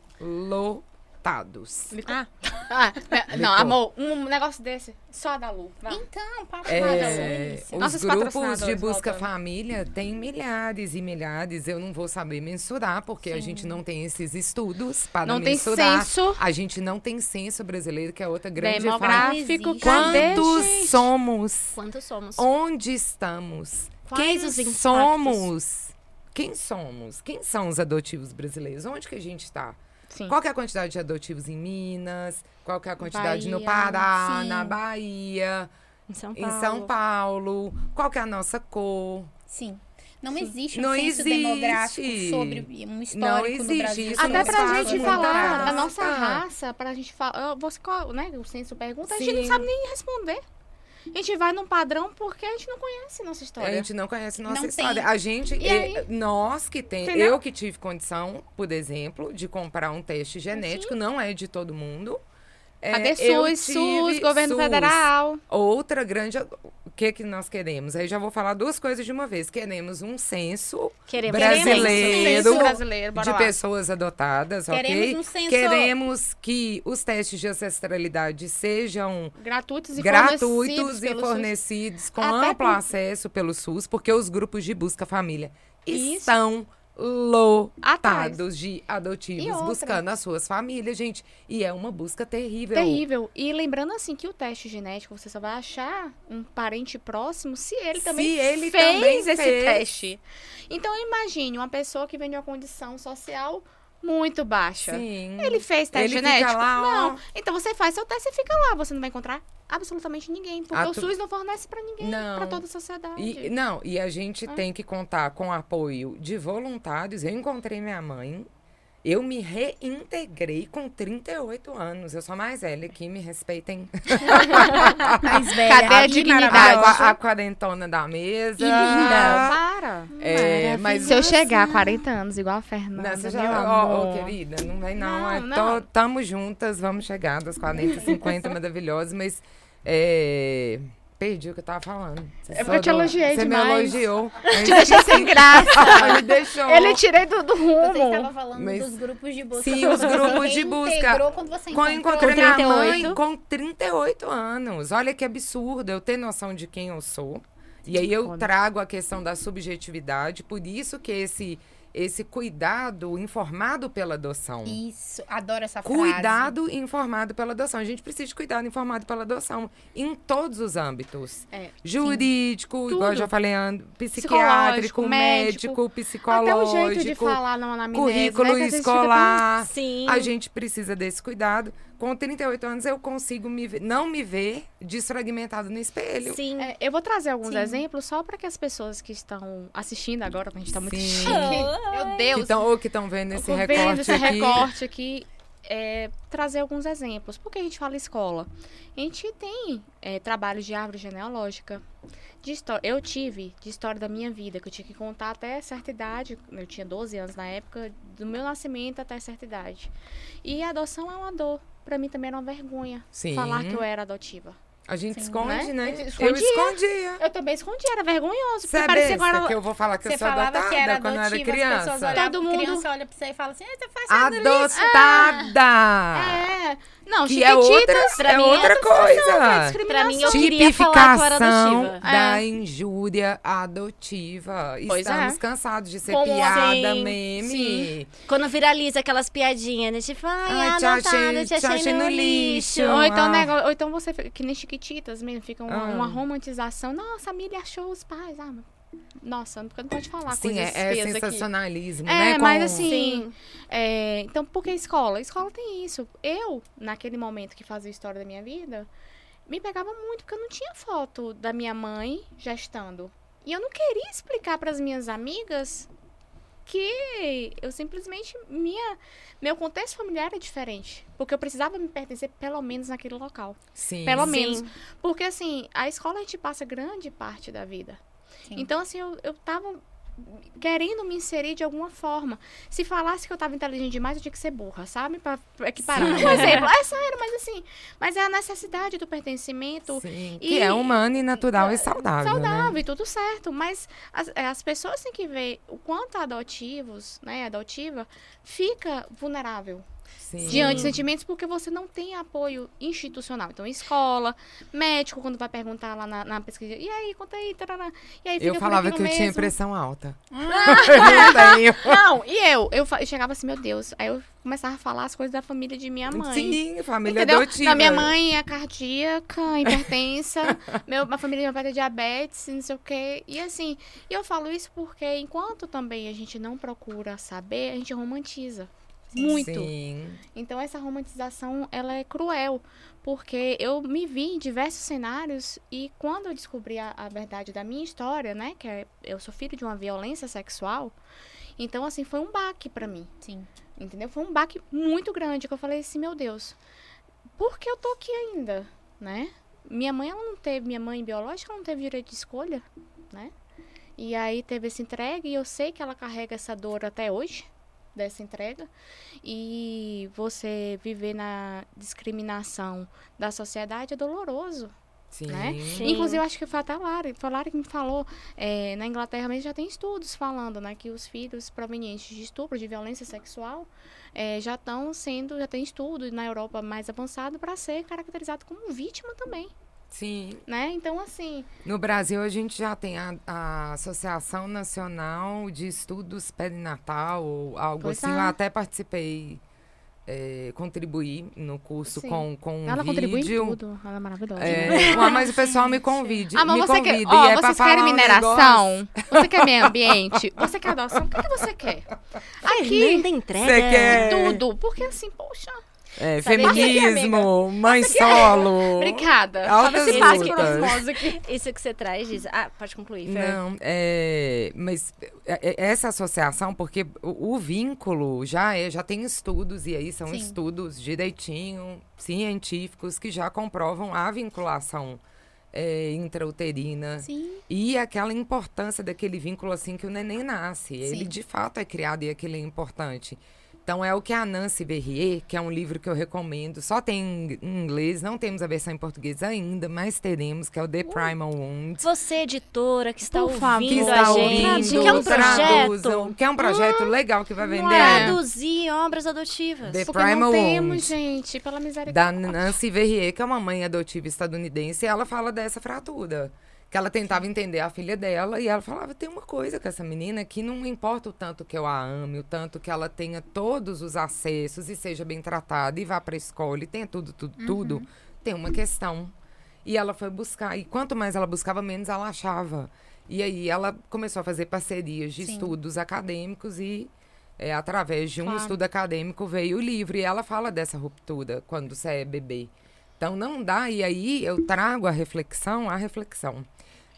lotados. Ah, Ah, é, não, amor, um negócio desse, só da Lu. vai. Então, para É, isso. os Nossos grupos de busca voltando. família têm milhares e milhares. Eu não vou saber mensurar, porque a gente não tem esses estudos para Não tem mensurar. censo A gente não tem censo brasileiro, que é outra grande falha. demográfico. Cadê, Quantos gente? somos? quantos somos? Onde estamos? Quais Quem os impactos? somos? Quem somos? Quem são os adotivos brasileiros? Onde que a gente está? Sim. Qual que é a quantidade de adotivos em Minas? Qual que é a quantidade no Bahia, Pará, sim. na Bahia, Em São em Paulo. São Paulo? Qual que é a nossa cor? Sim. Não existe um Não existe. demográfico sobre um histórico Não no. Brasil. Até pra faz gente falar da nossa raça, pra gente falar. Você, né? O censo pergunta, a gente não Sim. sabe nem responder. A gente vai num padrão porque a gente não conhece nossa A história. gente não conhece nossa Não história. tem. A gente, E nós que tem, Entendeu? eu que tive condição, por exemplo, de comprar um teste genético, não é de todo mundo. É, Cadê SUS, SUS, governo SUS. federal? Outra grande. O que, que nós queremos? Aí já vou falar duas coisas de uma vez. Queremos um censo Queremos brasileiro Censo brasileiro, de lá. pessoas adotadas, ok? Queremos um censo- Queremos que os testes de ancestralidade sejam Gratuitos e gratuitos fornecidos e fornecidos com Até amplo por- acesso pelo SUS, porque os grupos de busca família Isso. estão. Lotados de adotivos buscando as suas famílias, gente. E é uma busca terrível. Terrível. E lembrando assim que o teste genético você só vai achar um parente próximo se ele Se também ele fez também esse fez. teste. Então imagine uma pessoa que vem de uma condição social muito baixa. Sim. Ele fez teste Ele fica genético? lá, ó. não. Então você faz seu teste e fica lá. Você não vai encontrar absolutamente ninguém. Porque o SUS não fornece pra ninguém, Não. pra toda a sociedade. E, não, e a gente Ah. tem que contar com o apoio de voluntários. Eu encontrei minha mãe Eu me reintegrei com 38 anos. Eu sou mais velha aqui, me respeitem. Mais velha. Cadê a aqui, dignidade? A, a, a quarentona da mesa. E linda. Para. É, mas Se eu chegar a 40 anos, igual a Fernanda, Não, você meu já, ó, ó, amor. querida, não vem não. Não, é, não. tô- tamo juntas, vamos chegar dos 40, 50, maravilhosos, mas é, perdi o que eu tava falando. Você É porque eu te elogiei Você demais. me elogiou. Te deixei sem graça. me deixou. Ele tirei do, do Você rumo. estava falando Mas- dos grupos de busca. Sim, quando os você grupos de busca. Quando você Quando eu encontrou. encontrei minha 38. mãe com 38 anos. Olha que absurdo eu ter noção de quem eu sou. E aí eu trago a questão da subjetividade, por isso que esse, esse cuidado informado pela adoção. Isso, adoro essa frase. Cuidado informado pela adoção. A gente precisa de cuidado informado pela adoção em todos os âmbitos. É, Jurídico, igual eu já falei, psiquiátrico, Psicológico, médico, Até o psicológico, jeito de falar na anamnese, currículo né, fica tão- escolar. Sim. A gente precisa desse cuidado. Com 38 anos eu consigo me ver- não me ver desfragmentado no espelho. Sim. É, eu vou trazer alguns Sim. exemplos só para que as pessoas que estão assistindo agora, a gente tá muito Sim. chique. Meu Que Deus. tão, ou que estão vendo esse recorte vendo esse aqui. recorte aqui, é, trazer alguns exemplos. Por que a gente fala escola? A gente tem é, trabalhos de árvore genealógica. De história, eu tive de história da minha vida, que eu tinha que contar até certa idade. Eu tinha 12 anos na época, do meu nascimento até certa idade. E a adoção é uma dor. Pra mim também era uma vergonha Sim. falar que eu era adotiva. A gente Sim. esconde, Né? né? Eu Eu escondia. escondia. Eu também escondia, era vergonhoso. Você é parecia agora. que eu vou falar que Você eu sou falava adotada que era quando eu era adotiva, as criança. pessoas olhavam, Todo mundo- criança olha pra você e fala assim, "Ah, você faz sanduíche." Adotada! É. Não, Que é outra, é mim, outra é coisa. Pra mim, eu queria falar que eu era Tipificação adotiva. da É. injúria adotiva. Pois Estamos é. cansados de ser Como piada, assim? meme. Sim. Quando viraliza aquelas piadinhas, né? Tipo, ai, Ai, te achei- te achei, no, lixo. Ou então, Ah. nego- ou então você, fica- que nem chiquititas mesmo, fica uma, Ah. uma romantização. Nossa, a Milly achou os pais. Ah, nossa, porque não pode falar Sim, coisas é, é feias aqui. sensacionalismo, É, né? mas Com- assim, Sim. é, então por que escola? Escola tem isso. Eu, naquele momento que fazia a história da minha vida, me pegava muito, porque eu não tinha foto da minha mãe gestando. E eu não queria explicar para as minhas amigas que eu simplesmente minha meu contexto familiar é diferente, porque eu precisava me pertencer pelo menos naquele local. Sim. Pelo Sim. menos. Porque assim, a escola a gente passa grande parte da vida. Sim. Então, assim, eu, eu tava querendo me inserir de alguma forma. Se falasse que eu tava inteligente demais, eu tinha que ser burra, sabe? Pra equiparar. Sim. Um exemplo. É sério, mas assim, mas é a necessidade do pertencimento. Sim, E- Que é humano e natural e saudável, Saudável né? e tudo certo, mas as, é, as pessoas têm que ver o quanto adotivos, né, adotiva, fica vulnerável Sim. diante de sentimentos porque você não tem apoio institucional. Então, escola, médico, quando vai perguntar lá na, na pesquisa, e aí, conta aí, tarará. E aí fica Eu falava que eu tinha mesmo. pressão alta. Ah, não e eu? Eu, eu chegava assim, meu Deus. Aí eu começava a falar as coisas da família de minha mãe. Sim, família Entendeu? adotiva. Não, minha mãe é cardíaca, hipertensa, meu, minha família vai ter diabetes, não sei o quê. E assim, e eu falo isso porque enquanto também a gente não procura saber, a gente romantiza. Muito. Sim. Então essa romantização, ela é cruel, porque eu me vi em diversos cenários e quando eu descobri a, a verdade da minha história, né, que é, eu sou filho de uma violência sexual, então assim, foi um baque pra mim, Sim. entendeu? Foi um baque muito grande que eu falei assim, meu Deus, por que eu tô aqui ainda, né? Minha mãe, ela não teve, minha mãe biológica, não teve direito de escolha, né? E aí teve essa entrega e eu sei que ela carrega essa dor até hoje, dessa entrega. E você viver na discriminação da sociedade é doloroso. Sim. Né? Sim. Inclusive, eu acho que foi até a Lara, foi a Lara que me falou, é, na Inglaterra mesmo já tem estudos falando, né, que os filhos provenientes de estupro, de violência sexual, é, já estão sendo, já tem estudo na Europa mais avançado para ser caracterizado como vítima também, Sim. né? Então, assim, No Brasil, a gente já tem a, a Associação Nacional de Estudos Perinatal, ou algo Pois assim. é. Eu até participei, é, contribuí no curso Sim. com, com um ela contribui em tudo, ela é maravilhosa. É, mas o pessoal me convide. Ah, mas me você convida. quer, ó, é vocês querem um mineração? Você quer meio ambiente? Você quer adoção? O que, que você quer? Aqui, Fernanda entrega. Você quer- tudo. Porque assim, poxa, É, Sabe feminismo, mãe solo. Obrigada. Altas esse lutas. aqui. Isso que você traz diz. Ah, pode concluir, Fer. Não, é, mas é- é- essa associação, porque o, o vínculo já é, já tem estudos, e aí são Sim. estudos direitinho, científicos, que já comprovam a vinculação é, intrauterina. Sim. E aquela importância daquele vínculo assim que o neném nasce. Ele Sim. de fato é criado e aquele é importante. Então é o que a Nancy Verrier, que é um livro que eu recomendo, só tem em inglês, não temos a versão em português ainda, mas teremos, que é o The Primal Wound. Você, editora, que está Por favor. ouvindo Que a está gente, ouvindo, que é um traduzam, projeto. que é um projeto legal que vai vender. Traduzir obras adotivas. The Porque Primal não temos, Wound. gente, pela misericórdia. Da Nancy Verrier, que é uma mãe adotiva estadunidense, e ela fala dessa fratura. Que ela tentava entender a filha dela e ela falava: tem uma coisa com essa menina que não importa o tanto que eu a ame, o tanto que ela tenha todos os acessos e seja bem tratada e vá pra escola e tenha tudo, tudo, tudo, tem uma questão. E ela foi buscar, e quanto mais ela buscava, menos ela achava. E aí ela começou a fazer parcerias de Sim. estudos acadêmicos e é, através de um Claro. estudo acadêmico veio o livro. E ela fala dessa ruptura quando você é bebê. Então não dá, e aí eu trago a reflexão, a reflexão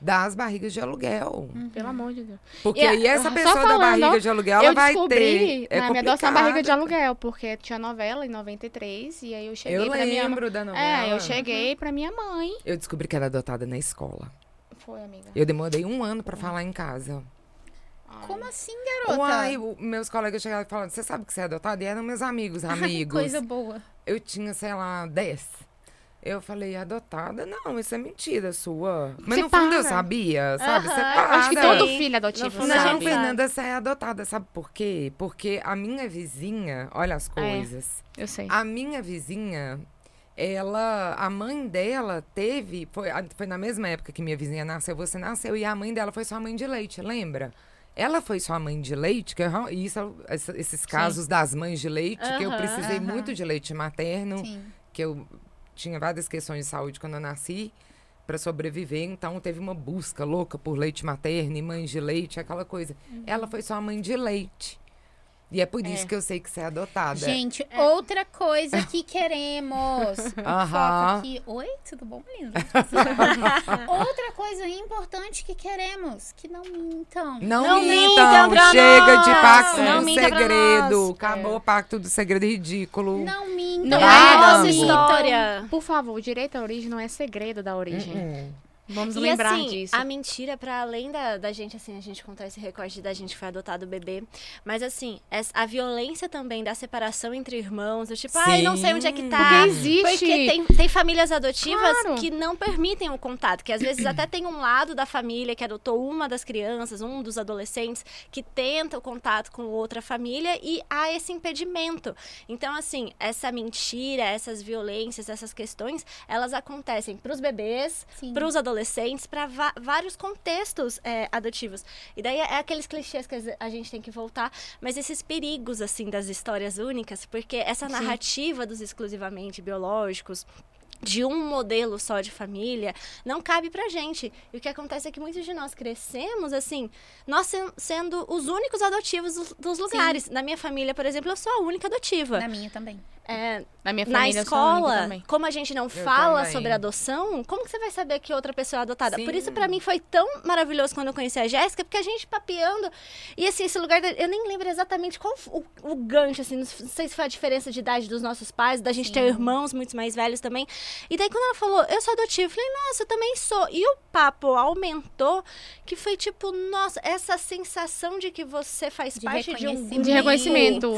das barrigas de aluguel. Pelo amor de Deus. Porque E, aí essa pessoa da falando, barriga de aluguel, ela vai ter. É na minha adoção a barriga de aluguel, porque tinha novela em 93, e aí eu cheguei Eu pra minha lembro da novela. É, eu cheguei pra minha mãe. Eu descobri que era adotada na escola. Foi, amiga. Eu demorei um ano pra falar em casa. Como assim, garota? Uai, meus colegas chegavam falando, você sabe que você é adotada? E eram meus amigos, amigos. Coisa boa. Eu tinha, sei lá, 10. Eu falei, adotada? Não, isso é mentira sua. Mas Você no fundo eu para. sabia, sabe? Você eu para. Acho que todo filho adotivo Não, sabe. gente Fernanda, você é adotada, sabe por quê? Porque a minha vizinha, olha as coisas. Eu sei. A minha vizinha, ela, a mãe dela teve, foi, foi na mesma época que minha vizinha nasceu, você nasceu, e a mãe dela foi sua mãe de leite, lembra? Ela foi sua mãe de leite, que eu isso, esses casos das mães de leite, que eu precisei muito de leite materno, Sim. que eu tinha várias questões de saúde quando eu nasci para sobreviver, então teve uma busca louca por leite materno e mães de leite, aquela coisa. Ela foi só mãe de leite. E é por isso que eu sei que você é adotada. Gente, outra coisa que queremos. Aqui. Oi, tudo bom, lindo? outra coisa importante que queremos, que não mintam. Não, Não mintam, mintam pra chega nós. de pacto Não do segredo. nós. Acabou É. o pacto do segredo ridículo. Não mintam. Não É Vai a nossa história. Por favor, o direito à origem não é segredo da origem. Hum, Vamos E lembrar assim, disso. a mentira, pra além da, da gente, assim, a gente contar esse recorte da gente que foi adotado bebê. Mas assim, a violência também da separação entre irmãos, do tipo, ai, não sei onde é que Sim. tá. Porque existe. Porque tem, tem famílias adotivas Claro. que não permitem o contato, que às vezes até tem um lado da família que adotou uma das crianças, um dos adolescentes, que tenta o contato com outra família e há esse impedimento. Então, assim, essa mentira, essas violências, essas questões, elas acontecem para os bebês, Sim. para os adolescentes, para vários contextos é, adotivos. E daí é aqueles clichês que a gente tem que voltar, mas esses perigos, assim, das histórias únicas, porque essa narrativa dos exclusivamente biológicos, de um modelo só de família, não cabe pra gente. E o que acontece é que muitos de nós crescemos, assim, nós sen- sendo os únicos adotivos dos, dos lugares. Na minha família, por exemplo, eu sou a única adotiva. Na minha também. É, Na minha na família eu sou a única escola, também. como a gente não fala também. sobre adoção, como que você vai saber que outra pessoa é adotada? Por isso, Sim. pra mim, foi tão maravilhoso quando eu conheci a Jéssica, porque a gente papeando. E assim, esse lugar. Eu nem lembro exatamente qual o, o gancho, assim, não sei se foi a diferença de idade dos nossos pais, da gente ter Sim. irmãos muito mais velhos também. E daí, quando ela falou, eu sou adotiva, eu falei, nossa, eu também sou. E o papo aumentou, que foi tipo, nossa, essa sensação de que você faz De parte de um. De reconhecimento.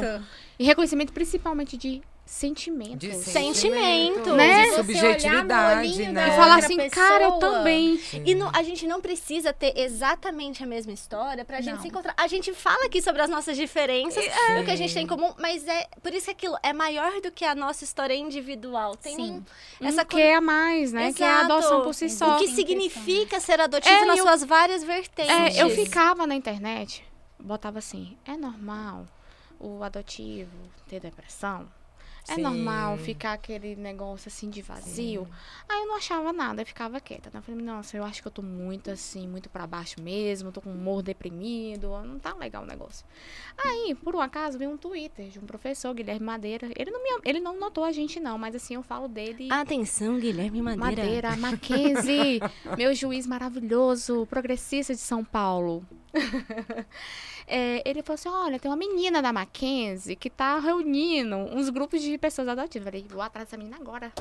E reconhecimento principalmente de sentimento. De Sentimento. Né? De subjetividade, né? E falar assim, pessoa. cara, eu também. E não- a gente não precisa ter exatamente a mesma história pra gente Não. se encontrar. A gente fala aqui sobre as nossas diferenças, o que a gente tem em comum, mas é por isso que aquilo é maior do que a nossa história individual. Tem Sim. um, essa um que a mais, né? Que é a Exato. adoção por si só. O que significa ser adotivo É, nas eu- suas várias vertentes. É, eu ficava na internet, botava assim, é normal o adotivo ter depressão? É Sim. normal ficar aquele negócio assim de vazio. Aí eu não achava nada, eu ficava quieta. né? Eu falei, nossa, eu acho que eu tô muito assim, muito pra baixo mesmo, tô com humor deprimido, não tá legal o negócio. Aí, por um acaso, veio um Twitter de um professor, Guilherme Madeira. Ele não, me, ele não notou a gente, não, mas assim, eu falo dele. Atenção, Guilherme Madeira. Madeira, Mackenzie, meu juiz maravilhoso, progressista de São Paulo. É, ele falou assim: olha, tem uma menina da Mackenzie que tá reunindo uns grupos de pessoas adotivas. Eu falei, vou atrás dessa menina agora.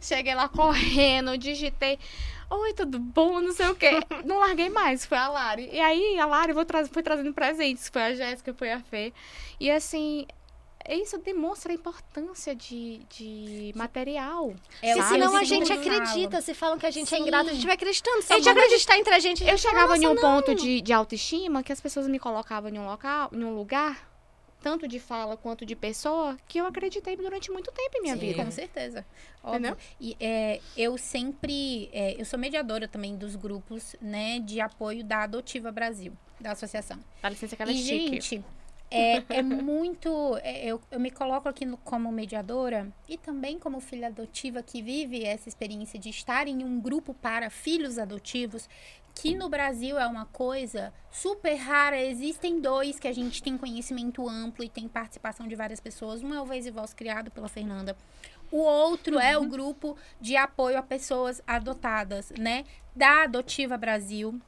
Cheguei lá correndo, digitei. Oi, tudo bom? Não sei o quê. Não larguei mais, foi a Lari. E aí, a Lari tra foi trazendo presentes. Foi a Jéssica, foi a Fê. E assim, isso demonstra a importância de, de material. É, senão a eu gente acredita. Se falam que a gente é Sim. ingrato, a gente vai acreditando. Se Eu a te gente acreditar entre a gente, a Eu gente fala, chegava em um "Nossa, não." ponto de, de autoestima que as pessoas me colocavam em um local, em um lugar, tanto de fala quanto de pessoa, que eu acreditei durante muito tempo em minha Sim. vida. Com certeza. Óbvio. Entendeu? E é, eu sempre. é, eu sou mediadora também dos grupos né, de apoio da Adotiva Brasil, da associação. Dá licença que ela é E, chique. gente, é, é muito. é, eu, eu me coloco aqui no- como mediadora e também como filha adotiva que vive essa experiência de estar em um grupo para filhos adotivos, que no Brasil é uma coisa super rara. Existem dois que a gente tem conhecimento amplo e tem participação de várias pessoas. Um é o Vez e Voz criado pela Fernanda. O outro é o grupo de apoio a pessoas adotadas, né? Da Adotiva Brasil,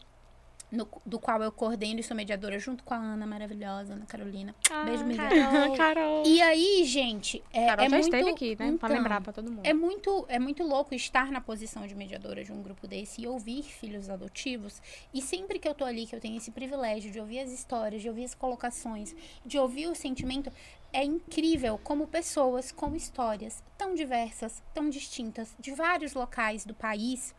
no- do qual eu coordeno e sou mediadora junto com a Ana maravilhosa, Ana Carolina. Beijo, amiga. Carol. Carol. E aí, gente, é, Carol é já muito, esteve aqui, né? pra então, lembrar pra todo mundo. É muito, é muito louco estar na posição de mediadora de um grupo desse e ouvir filhos adotivos. E sempre que eu tô ali, que eu tenho esse privilégio de ouvir as histórias, de ouvir as colocações, de ouvir o sentimento, é incrível como pessoas com histórias tão diversas, tão distintas, de vários locais do país,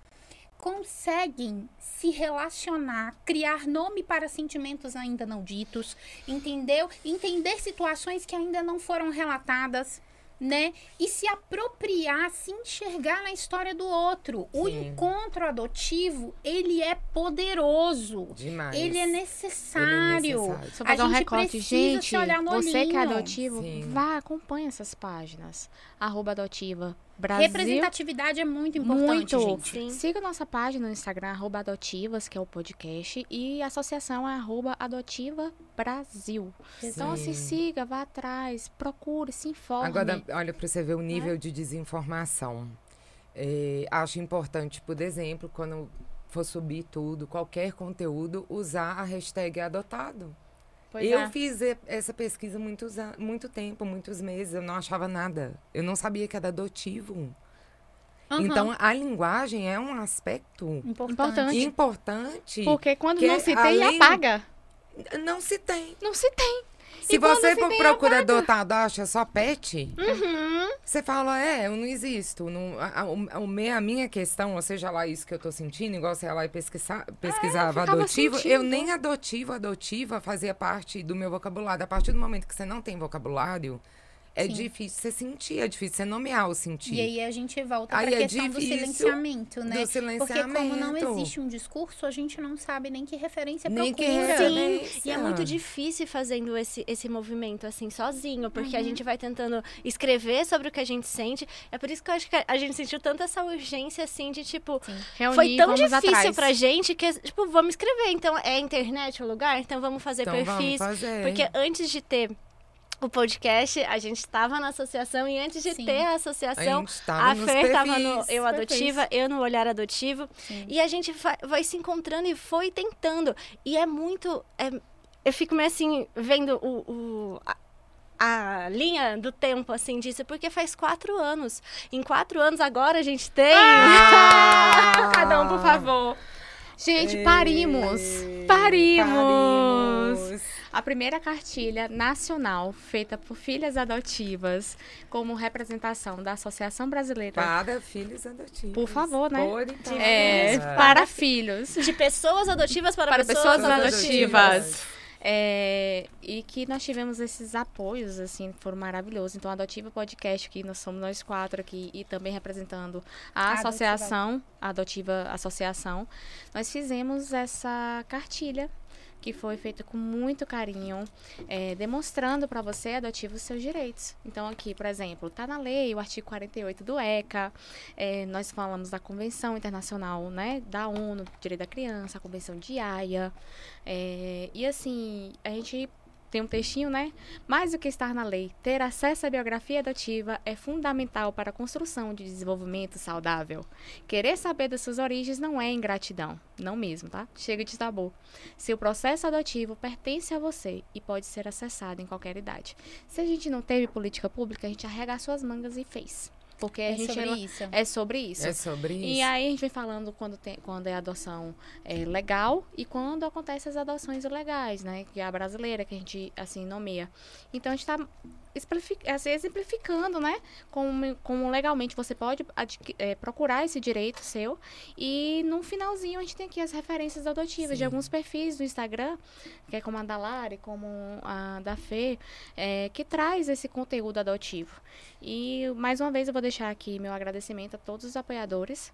conseguem se relacionar, criar nome para sentimentos ainda não ditos, entendeu? Entender situações que ainda não foram relatadas, né? E se apropriar, se enxergar na história do outro. O Sim. encontro adotivo, ele é poderoso. Demais. Ele é Ele necessário. é necessário. Só A pra dar um gente recorte, precisa gente, se olhar no você que é olhinho. adotivo, Sim. vá, acompanha essas páginas. Arroba adotiva Brasil. Representatividade é muito importante, Muito. gente. Sim. Siga nossa página no Instagram, arroba adotivas, que é o podcast, e a associação é arroba adotiva Brasil. Então, Sim. siga, vá atrás, procure, se informe. Agora, olha, para você ver o nível de desinformação. É, acho importante, por exemplo, quando for subir tudo, qualquer conteúdo, usar a hashtag adotado. Pois eu é. fiz essa pesquisa muitos, muito tempo, muitos meses, eu não achava nada. Eu não sabia que era adotivo. Aham. Então, a linguagem é um aspecto importante. Importante. Porque quando não se tem, além- apaga. Não se tem. Não se tem. Se E você for tem, procura adotado, acha só pet, Uhum. você fala, é, eu não existo. Não, a, a, a minha questão, ou seja lá isso que eu tô sentindo, igual você ia lá e pesquisar, pesquisava ficava adotivo, eu sentindo. nem adotivo, adotiva fazia parte do meu vocabulário. A partir do momento que você não tem vocabulário, é Sim. difícil você sentir, é difícil você nomear o sentir. E aí a gente volta para a é questão do difícil silenciamento, né? do Porque como não silenciamento. existe um discurso, a gente não sabe nem que referência Nem que procura. referência. E é muito difícil fazendo esse, esse movimento assim, sozinho, porque a Uhum. gente vai tentando escrever sobre o que a gente sente. É por isso que eu acho que a gente sentiu tanto essa urgência, assim, de tipo. Reunir, foi tão difícil atrás. pra gente que, tipo, vamos escrever. Então, é a internet o lugar? Então, vamos fazer Então perfis. vamos fazer. Porque antes de ter o podcast, a gente estava na associação e antes de Sim. ter a a associação, a nos Fer tava no perfis. Eu Adotiva, eu no Olhar Adotivo. Sim. E a gente vai, se encontrando e foi tentando. E é muito. é- eu fico meio assim, vendo o. o- a, a linha do tempo, assim, disso, porque faz quatro anos. Em quatro anos, agora a gente tem. Ah! Cada um, por favor. Gente, Ei, parimos. Parimos. A primeira cartilha nacional feita por filhas adotivas como representação da Associação Brasileira Para filhos adotivos. Por favor, né? Por então. é, para filhos. De pessoas adotivas para, Para pessoas adotivas. adotivas. É, e que nós tivemos esses apoios, assim, foram maravilhosos. Então, a Adotiva Podcast, que nós somos nós quatro aqui, e também representando a Adotiva. associação, a Adotiva Associação, nós fizemos essa cartilha que foi feita com muito carinho, é, demonstrando para você, adotivo, os seus direitos. Então, aqui, por exemplo, está na lei o artigo 48 do ECA, é, nós falamos da Convenção Internacional né, da ONU, Direito da Criança, a Convenção de Haia, é, e assim, a gente tem um textinho, né? Mais do que estar na lei, ter acesso à biografia adotiva é fundamental para a construção de desenvolvimento saudável. Querer saber das suas origens não é ingratidão, não mesmo, tá? Chega de tabu. Seu processo adotivo pertence a você e pode ser acessado em qualquer idade. Se a gente não teve política pública, a gente arregaçou as mangas e fez. Porque a É gente sobre ela- isso. é sobre isso. É sobre isso. E aí a gente vem falando quando, tem, quando é adoção é, legal e quando acontecem as adoções ilegais, né? Que é a brasileira, que a gente, assim, nomeia. Então, a gente está exemplificando, né? Como, como legalmente você pode é, procurar esse direito seu. E no finalzinho, a gente tem aqui as referências adotivas de Sim. alguns perfis do Instagram, que é como a da Lari, como a da Fê, é, que traz esse conteúdo adotivo. E mais uma vez eu vou deixar aqui meu agradecimento a todos os apoiadores,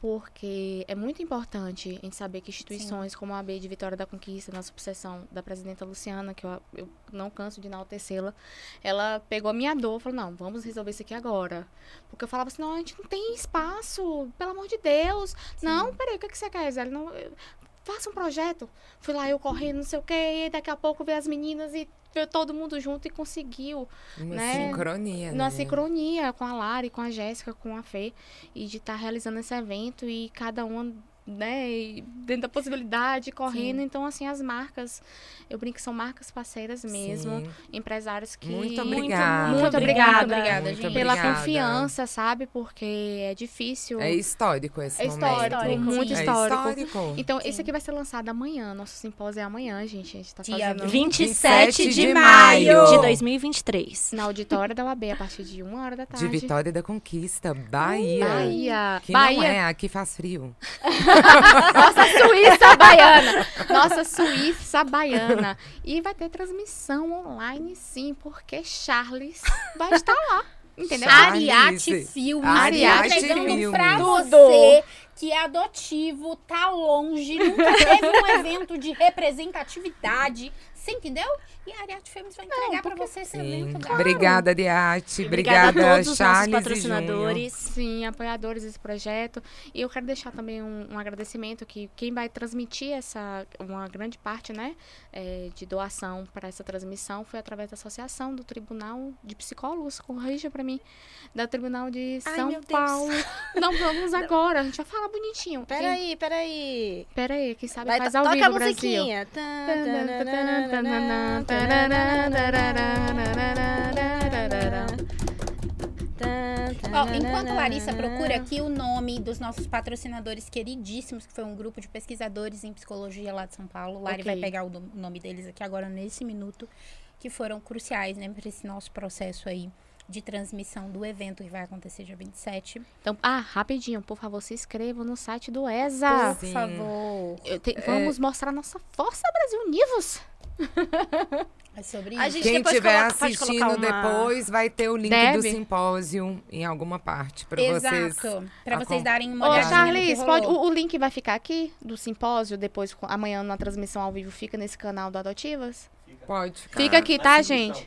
porque é muito importante a gente saber que instituições como a AB de Vitória da Conquista, na subseção da presidenta Luciana, que eu, eu não canso de enaltecê-la, ela pegou a minha dor e falou: não, vamos resolver isso aqui agora. Porque eu falava assim: não, a gente não tem espaço, pelo amor de Deus. Não, peraí, o que, que você quer, Zé? Não, eu- faça um projeto. Fui lá, eu correndo, não sei o quê, daqui a pouco veio as meninas e todo mundo junto e conseguiu Uma né? sincronia, né? sincronia com a Lari, com a Jéssica, com a Fê, e de estar realizando esse evento e cada uma, né, e dentro da possibilidade, correndo. Então, assim, as marcas, eu brinco que são marcas parceiras mesmo, Sim. empresários que. Muito obrigada. Muito Muito obrigada. obrigada, Muito gente. Pela obrigada. confiança, sabe? Porque é difícil. É histórico esse É momento. histórico, muito É histórico. histórico. Então, esse aqui vai ser lançado amanhã. Nosso simpósio é amanhã, gente. A gente tá Dia fazendo 27 de, maio. de 2023. na auditória da UAB a partir de uma hora da tarde. De Vitória da Conquista, Bahia. Bahia. Que Bahia. não é, aqui faz frio. Nossa Suíça baiana. Nossa Suíça baiana. E vai ter transmissão online, sim, porque Charles vai estar lá. Entendeu? Ariate Filmes. Ariate entregando Filmes. pra Tudo. você que é adotivo, tá longe, nunca teve um evento de representatividade. Você entendeu? E a Ariate Filmes vai entregar pra você esse Sim. evento. cara. Obrigada, Ariate. Obrigada, Obrigada, a todos os Charles nossos e Júnior. patrocinadores. Sim, apoiadores desse projeto. E eu quero deixar também um, um agradecimento que quem vai transmitir essa, uma grande parte, né, é, de doação para essa transmissão foi através da associação do Tribunal de Psicólogos, corrija para mim, da Tribunal de Ai, São meu Deus. Paulo. Não, vamos agora, a gente vai falar bonitinho. Quem- Peraí, peraí. Pera aí, quem sabe Vai, faz ao toca vivo, a Brasil. musiquinha. Ó, enquanto Larissa procura aqui o nome dos nossos patrocinadores queridíssimos, que foi um grupo de pesquisadores em psicologia lá de São Paulo. Lari Ok. vai pegar o no- nome deles aqui agora nesse minuto, que foram cruciais, né, para esse nosso processo aí de transmissão do evento que vai acontecer dia 27. Então, ah, rapidinho, por favor, se inscrevam no site do ESA. Por Sim. favor. Eu te- Vamos mostrar nossa força, Brasil Univos. É sobre A isso. gente Quem estiver assistindo uma- depois, vai ter o link do Deve. simpósio em alguma parte para vocês. Exato. Pra vocês darem uma Ô, no que Charles, pode, o, o link vai ficar aqui do simpósio, depois, amanhã na transmissão ao vivo, fica nesse canal do Adotivas? Pode ficar. Fica aqui, tá, gente?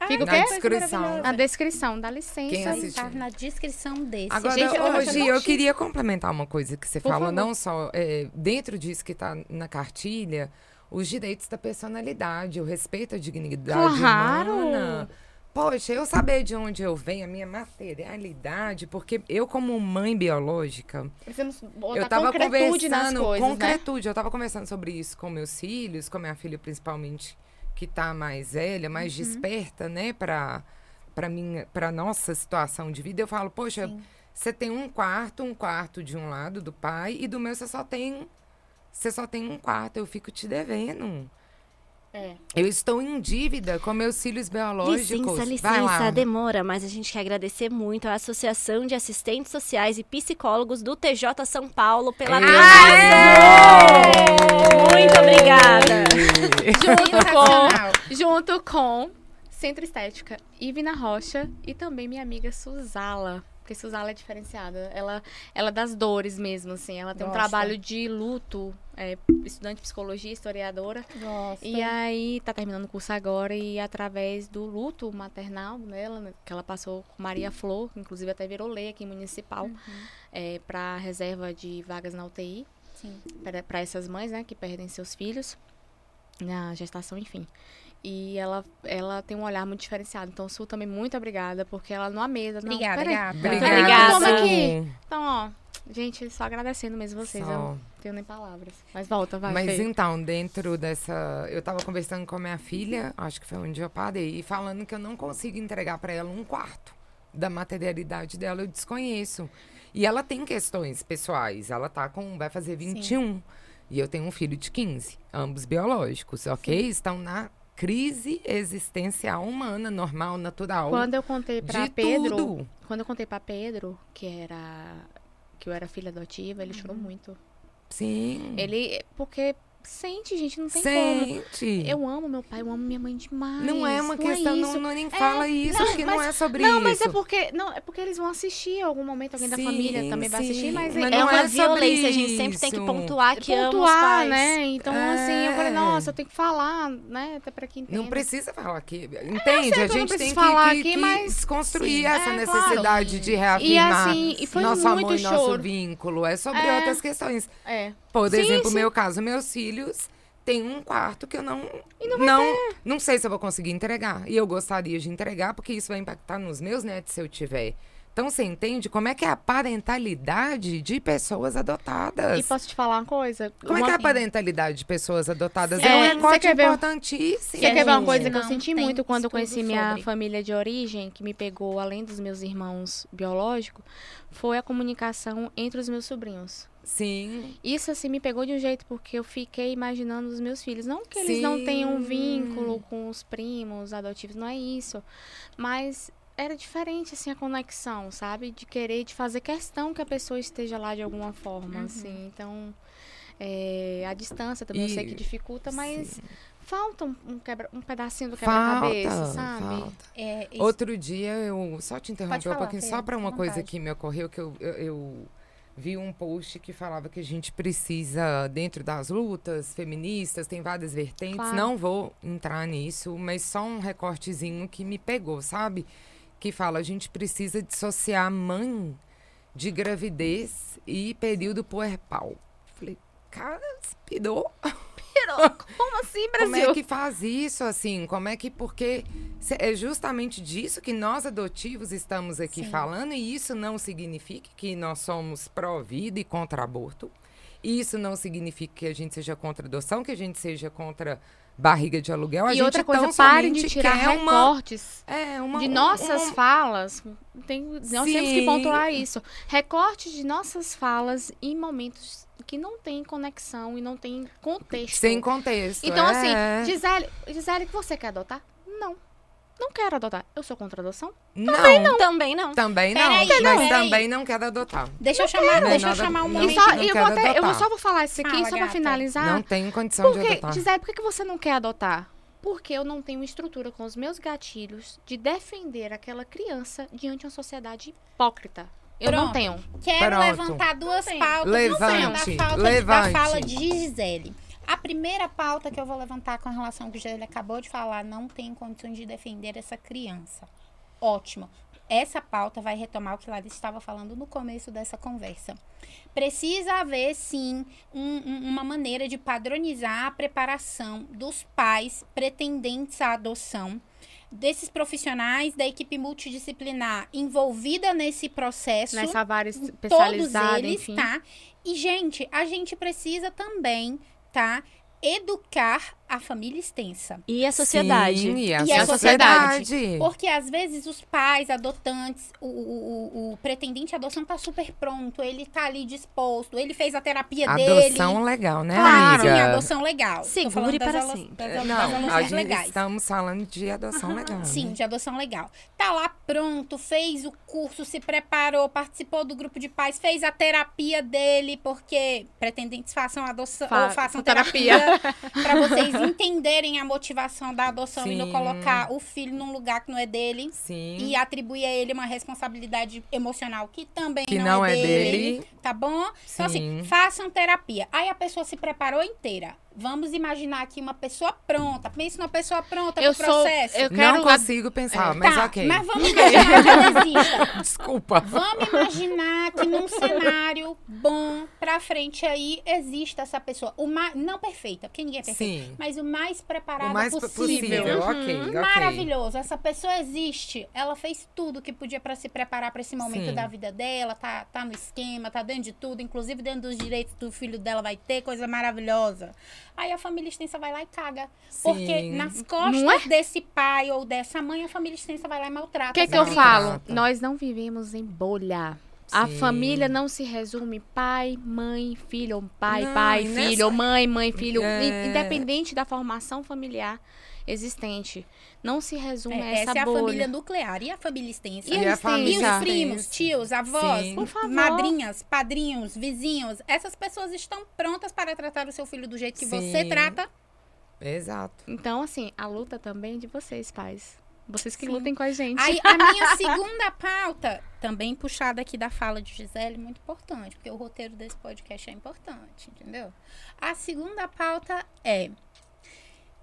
Ah, Fica o Na quê? descrição. Na descrição, dá licença. Quem assistir. Tá na descrição desse. Agora, Gente, eu hoje eu tão queria complementar uma coisa que você Por falou, favor. não só é, dentro disso que está na cartilha, os direitos da personalidade, o respeito à dignidade Claro! humana. Poxa, eu saber de onde eu venho, a minha materialidade, porque eu, como mãe biológica, eu tava concretude conversando, coisas, né? concretude, eu tava conversando sobre isso com meus filhos, com minha filha principalmente, que tá mais velha, mais Uhum. desperta, né, pra, pra, minha, pra nossa situação de vida. Eu falo, poxa, Sim. você tem um quarto, um quarto de um lado do pai, e do meu você só tem. Você só tem um quarto, eu fico te devendo. É. Eu estou em dívida com meus filhos biológicos. Licença, Vai lá. licença, demora, mas a gente quer agradecer muito à Associação de Assistentes Sociais e Psicólogos do TJ São Paulo pela transmissão. Muito obrigada. Junto com, junto com Centro Estética Ivina Rocha e também minha amiga Suzala. Porque Suzala é diferenciada. Ela, ela é das dores mesmo, assim. Ela tem um Gosta. trabalho de luto, é, estudante de psicologia, historiadora. Gosto. E aí tá terminando o curso agora e através do luto maternal dela, né, que ela passou com Maria Flor, inclusive até virou lei aqui municipal, Uhum. é, para reserva de vagas na UTI Sim. para essas mães, né, que perdem seus filhos na gestação, enfim. E ela, ela tem um olhar muito diferenciado. Então, Su também muito obrigada, porque ela não mesa. Não, Obrigada, peraí. gata. Obrigada. Toma aqui. Então, ó, gente, só agradecendo mesmo vocês. Só. Eu não tenho nem palavras. Mas volta, vai. Mas Fê. então, dentro dessa. Eu tava conversando com a minha filha, acho que foi onde eu parei, e falando que eu não consigo entregar para ela um quarto da materialidade dela, eu desconheço. E ela tem questões pessoais. Ela tá com. Vai fazer 21. E eu tenho um filho de 15, ambos biológicos, ok? Estão na crise existencial humana, normal, natural. Quando eu contei pra de Pedro, tudo. quando eu contei pra Pedro que era que eu era filha adotiva, ele chorou muito. Sim. Ele porque sente, gente, não tem como. Sente. Eu amo meu pai, eu amo minha mãe demais. Não é uma questão, não, isso. não nem fala isso, não, que não mas- é sobre Não, isso. mas é porque não, é porque eles vão assistir em algum momento alguém da Sim, família também vai assistir, sim, mas, mas é, não é uma é violência, a gente sempre tem que pontuar que pontuar, pais. né? Então assim, eu falei, É. nossa, eu tenho que falar, né, até para quem entenda. Não precisa falar aqui. Entende? a não gente tem preciso que, falar que, aqui, que mas- desconstruir Sim, essa é, necessidade claro. de reafirmar assim, e foi nosso muito amor e nosso vínculo. É sobre É. outras questões. É. Por Sim, exemplo, sim. meu caso, meus filhos têm um quarto que eu não não não, sei se eu vou conseguir entregar. E eu gostaria de entregar, porque isso vai impactar nos meus netos se eu tiver. Então você entende como é que é a parentalidade de pessoas adotadas? E posso te falar uma coisa? Como é Uma- que é a parentalidade de pessoas adotadas? Sim. É um É, recorte você quer ver- importantíssimo. Quer, quer ver uma coisa que eu não senti tem muito quando eu conheci estudo minha sobre. família de origem, que me pegou além dos meus irmãos biológicos, foi a comunicação entre os meus sobrinhos. Sim. Isso assim me pegou de um jeito porque eu fiquei imaginando os meus filhos, não que eles não tenham um Sim. vínculo com os primos adotivos, não é isso, mas era diferente assim a conexão, sabe? De querer de fazer questão que a pessoa esteja lá de alguma forma, assim. Então, é, a distância também eu sei E- que dificulta, mas Sim. falta um, um quebra, um pedacinho do quebra-cabeça, sabe? falta. É, isso- Outro dia, eu só te interromper um pouquinho, só para uma coisa que me ocorreu, que eu, eu, eu vi um post que falava que a gente precisa, dentro das lutas feministas, tem várias vertentes, Claro. não vou entrar nisso, mas só um recortezinho que me pegou, sabe? Que fala, a gente precisa dissociar mãe de gravidez e período puerpal. Falei, cara, pirou. Como assim, Como é que faz isso, assim? Como é que. Porque é justamente disso que nós adotivos estamos aqui Sim. falando, e isso não significa que nós somos pró-vida e contra aborto. Isso não significa que a gente seja contra adoção, que a gente seja contra barriga de aluguel. A E gente outra coisa, parem de tirar quer uma, recortes é, uma, de um- nossas falas. Tem, nós temos que Sim. pontuar isso. Recortes de nossas falas em momentos que não tem conexão e não tem contexto. Sem contexto. Então, é. assim, Gisele, Gisele, que você quer adotar? Não. Não quero adotar. Eu sou contra a adoção? Não, Também não. também não. Peraí, mas peraí. também não quero adotar. Deixa eu chamar, Não deixa eu chamar um não. E momento. só, não eu, quero vou até, eu só vou falar isso aqui, Fala, só pra gata. finalizar. Não tenho condição de Porque, adotar. Gisele, por que que você não quer adotar? Porque eu não tenho estrutura com os meus gatilhos de defender aquela criança diante de uma sociedade hipócrita. Eu não Pronto. tenho. Quero Pronto. levantar duas tenho. pautas Levante, da, falta, levante. da fala de Gisele. A primeira pauta que eu vou levantar com relação ao que Gisele acabou de falar, não tem condições de defender essa criança. Ótimo. Essa pauta vai retomar o que Larissa estava falando no começo dessa conversa. Precisa haver, sim, um- um- uma maneira de padronizar a preparação dos pais pretendentes à adoção, desses profissionais da equipe multidisciplinar envolvida nesse processo Nessa vara todos especializada, eles, enfim. tá? E, gente, a gente precisa também, tá? Educar a família extensa. E a sociedade. Sim, e a, E a sociedade. Porque às vezes os pais adotantes, o, o, o, o pretendente à adoção tá super pronto, ele tá ali disposto, ele fez a terapia Adoção dele. legal, né, Claro, sim, amiga? adoção legal. Segure das para sempre. Das, É, das Não, a gente legais. estamos falando de adoção legal. Sim, né? de adoção legal. Tá lá pronto, fez o curso, se preparou, participou do grupo de pais, fez a terapia dele, porque pretendentes façam adoção Fa- ou façam terapia. terapia para vocês entenderem a motivação da adoção e não Sim. colocar o filho num lugar que não é dele Sim. e atribuir a ele uma responsabilidade emocional que também Que não, não é, é dele, dele. Tá bom? Então, assim, Sim. façam terapia. Aí a pessoa se preparou inteira. Vamos imaginar aqui uma pessoa pronta. Pense numa pessoa pronta Eu pro sou. processo. Eu Não quero. consigo pensar, mas tá, ok. mas vamos imaginar que ela exista. Desculpa. Vamos imaginar que num cenário bom pra frente aí exista essa pessoa. O mais, não perfeita, porque ninguém é perfeito, Sim. mas o mais preparado O mais possível. possível. Ok, ok. Maravilhoso. Essa pessoa existe. Ela fez tudo que podia pra se preparar pra esse momento Sim. da vida dela. Tá, tá no esquema, tá dentro de tudo. Inclusive dentro dos direitos do filho dela vai ter coisa maravilhosa. Aí a família extensa vai lá e caga. Porque Sim. nas costas é? desse pai ou dessa mãe, a família extensa vai lá e maltrata. O que, que eu falo? Nós não vivemos em bolha. A Sim. família não se resume pai, mãe, filho, ou pai, Não, pai, nessa- filho, ou mãe, mãe, filho. É. In- Independente da formação familiar existente. Não se resume a É, essa, essa é a bolha. família nuclear. E a família extensa? E E a a família E os primos, tios, avós, Sim. Por favor. madrinhas, padrinhos, vizinhos. Essas pessoas estão prontas para tratar o seu filho do jeito que você Sim. trata. Exato. Então, assim, a luta também é de vocês, pais. Vocês que Sim. lutem com a gente. Aí, a minha segunda pauta, também puxada aqui da fala de Gisele, muito importante, porque o roteiro desse podcast é importante, entendeu? A segunda pauta é.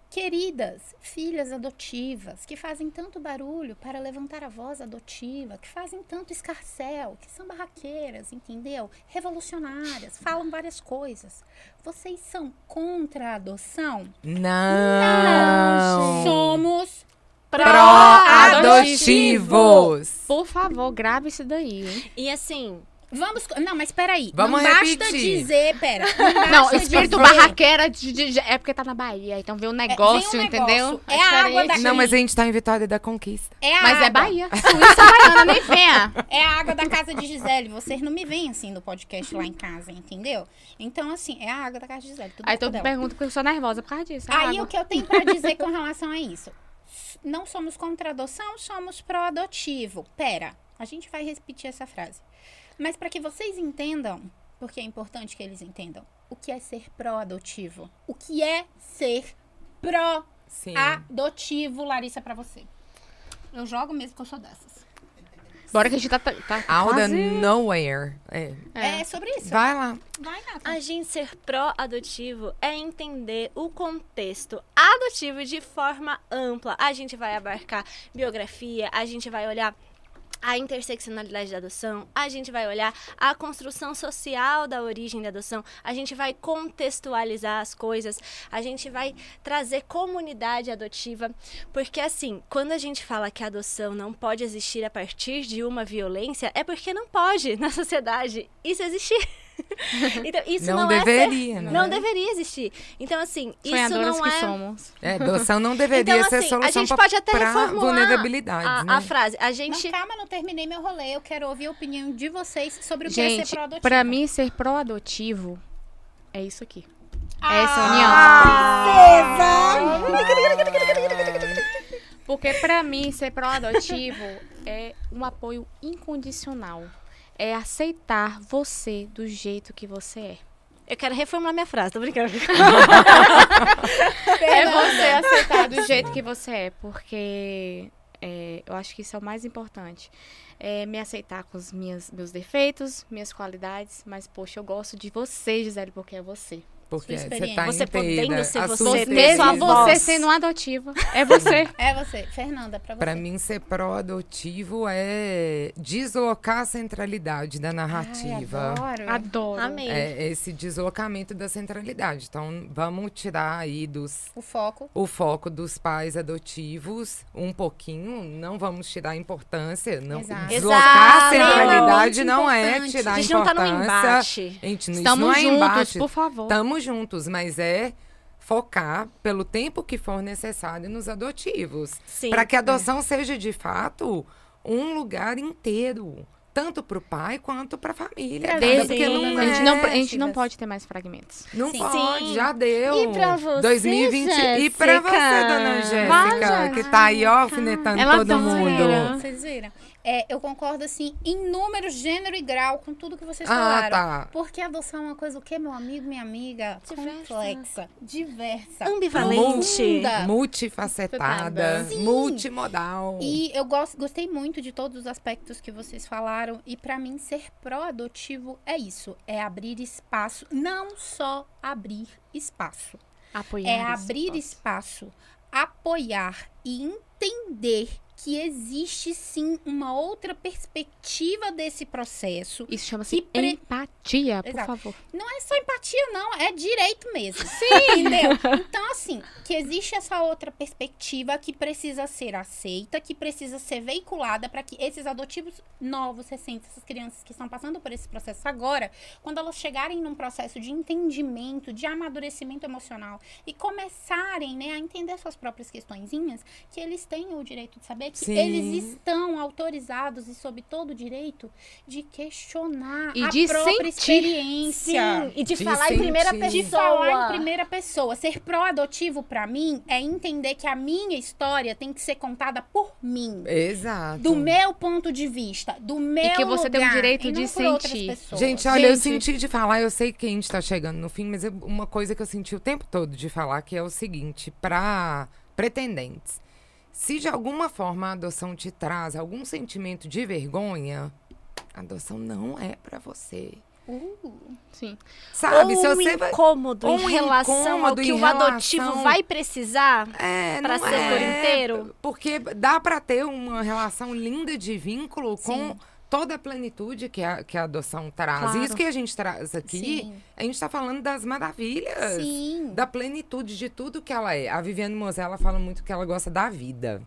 Queridas filhas adotivas que fazem tanto barulho para levantar a voz adotiva, que fazem tanto escarcel, que são barraqueiras, entendeu? Revolucionárias, falam várias coisas. Vocês são contra a adoção? Não. Somos Pró-adotivos. Por favor, grave isso daí. hein? E assim, Vamos. Não, mas peraí. Vamos não basta repetir. dizer. Pera. Não, basta espírito dizer- barraqueira de, de- de- é porque tá na Bahia, então vê um negócio, vem um entendeu? negócio. É a água diferente. da- Não, mas a gente tá em Vitória da Conquista. É a Mas é água. Bahia. Suíça baiana, nem venha. É a água da casa de Gisele. Vocês não me veem assim no podcast lá em casa, entendeu? Então, assim, é a água da casa de Gisele. Tudo Aí todo mundo pergunta porque eu sou nervosa por causa disso. é Aí água. o que eu tenho pra dizer com relação a isso? Não somos contra adoção, somos pró-adotivo. Pera, a gente vai repetir essa frase. Mas para que vocês entendam, porque é importante que eles entendam, o que é ser pró-adotivo? O que é ser pró-adotivo, Larissa, pra você? Eu jogo mesmo que eu sou dessas. Bora que a gente tá, tá Out of quase... nowhere. É. É, sobre isso. Vai lá. Vai, Nata. a gente ser pró-adotivo é entender o contexto adotivo de forma ampla. A gente vai abarcar biografia, a gente vai olhar a interseccionalidade da adoção, a gente vai olhar a construção social da origem da adoção, a gente vai contextualizar as coisas, a gente vai trazer comunidade adotiva, porque assim, quando a gente fala que a adoção não pode existir a partir de uma violência, é porque não pode na sociedade isso existir. então, isso Não não, é ser- deveria, né? não deveria existir. Então, assim, isso não que é. somos. É, adoção não deveria Então, ser assim, solução a gente pra, pode até vulnerabilidades, a, né? a frase. A Não, gente. calma, não terminei meu rolê. Eu quero ouvir a opinião de vocês sobre o que é ser Gente, pró-adotivo. pra mim, ser pró-adotivo é isso aqui. Ah, É essa união. Porque pra mim, ser pró-adotivo é um apoio incondicional. É aceitar você do jeito que você é. Eu quero reformular minha frase, tô brincando. É você aceitar do jeito que você é, porque é, eu acho que isso é o mais importante. É me aceitar com os minhas, meus defeitos, minhas qualidades, mas, poxa, eu gosto de você, Gisele, porque é você. Porque você experiência. tá Você podendo ser a você, sua ter Mesmo sua experiência. você voz. sendo adotiva, é você. É você. Fernanda, pra você. Pra mim, ser pró-adotivo é deslocar a centralidade da Ai, narrativa. adoro. Adoro. Amei. é esse deslocamento da centralidade. Então, vamos tirar aí dos, O foco. o foco dos pais adotivos um pouquinho. Não vamos tirar a importância. Não, Exato. deslocar a Exato. centralidade não é Importante. tirar a a gente não tá importância. embate. Gente, Estamos não é juntos, embate. por favor. Estamos juntos, mas é focar pelo tempo que for necessário nos adotivos. Sim. Para que a adoção seja de fato um lugar inteiro, tanto para o pai quanto para a família. Pra Desde sim. porque não a, gente é, não, a gente não pode ter mais fragmentos. não Sim. pode, Sim. já deu. E pra você, 2020 e para você, dona Jéssica, que tá aí alfinetando Ela todo tá mundo. Vocês viram? É, eu concordo, assim, em número, gênero e grau com tudo que vocês Ah, falaram. tá. Porque adoção é uma coisa, o que, meu amigo, minha amiga? Diversa. Complexa, diversa. Ambivalente. profunda. Multifacetada, Sim. multimodal. E eu gosto, gostei muito de todos os aspectos que vocês falaram. E pra mim, ser pró-adotivo é isso: é abrir espaço, não só abrir espaço, Apoiar. é abrir espaço, apoiar e entender que existe sim uma outra perspectiva desse processo. Isso chama-se pre- empatia, por Exato. favor. Não é só empatia, não, é direito mesmo. Sim, entendeu? Então, assim, que existe essa outra perspectiva que precisa ser aceita, que precisa ser veiculada para que esses adotivos novos, recentes, essas crianças que estão passando por esse processo agora, quando elas chegarem num processo de entendimento, de amadurecimento emocional e começarem, né, a entender suas próprias questõezinhas, que eles tenham o direito de saber que Sim. eles estão autorizados e sob todo o direito de questionar E a de própria sentir. experiência. Sim, e de, De falar em primeira sentir. De pessoa. falar em primeira pessoa. Ser pró-adotivo pra mim é entender que a minha história tem que ser contada por mim. Exato. Do meu ponto de vista, do meu que você tem o lugar, direito e de sentir. Gente, olha, eu Gente. senti de falar, eu sei que a gente tá chegando no fim, mas eu- uma coisa que eu senti o tempo todo de falar que é o seguinte, pra pretendentes. Se de alguma forma a adoção te traz algum sentimento de vergonha, a adoção não é pra você. Uh, Sim. Sabe, ou se um você vai incômodo ou em um relação ao incômodo que em o adotivo vai precisar. É, Pra não ser é, por inteiro? Porque dá pra ter uma relação linda de vínculo com Sim. Toda a plenitude que a, que a adoção traz. Claro. Isso que a gente traz aqui, Sim. a gente tá falando das maravilhas. sim. Da plenitude de tudo que ela é. A Viviane Mosella ela fala muito que ela gosta da vida.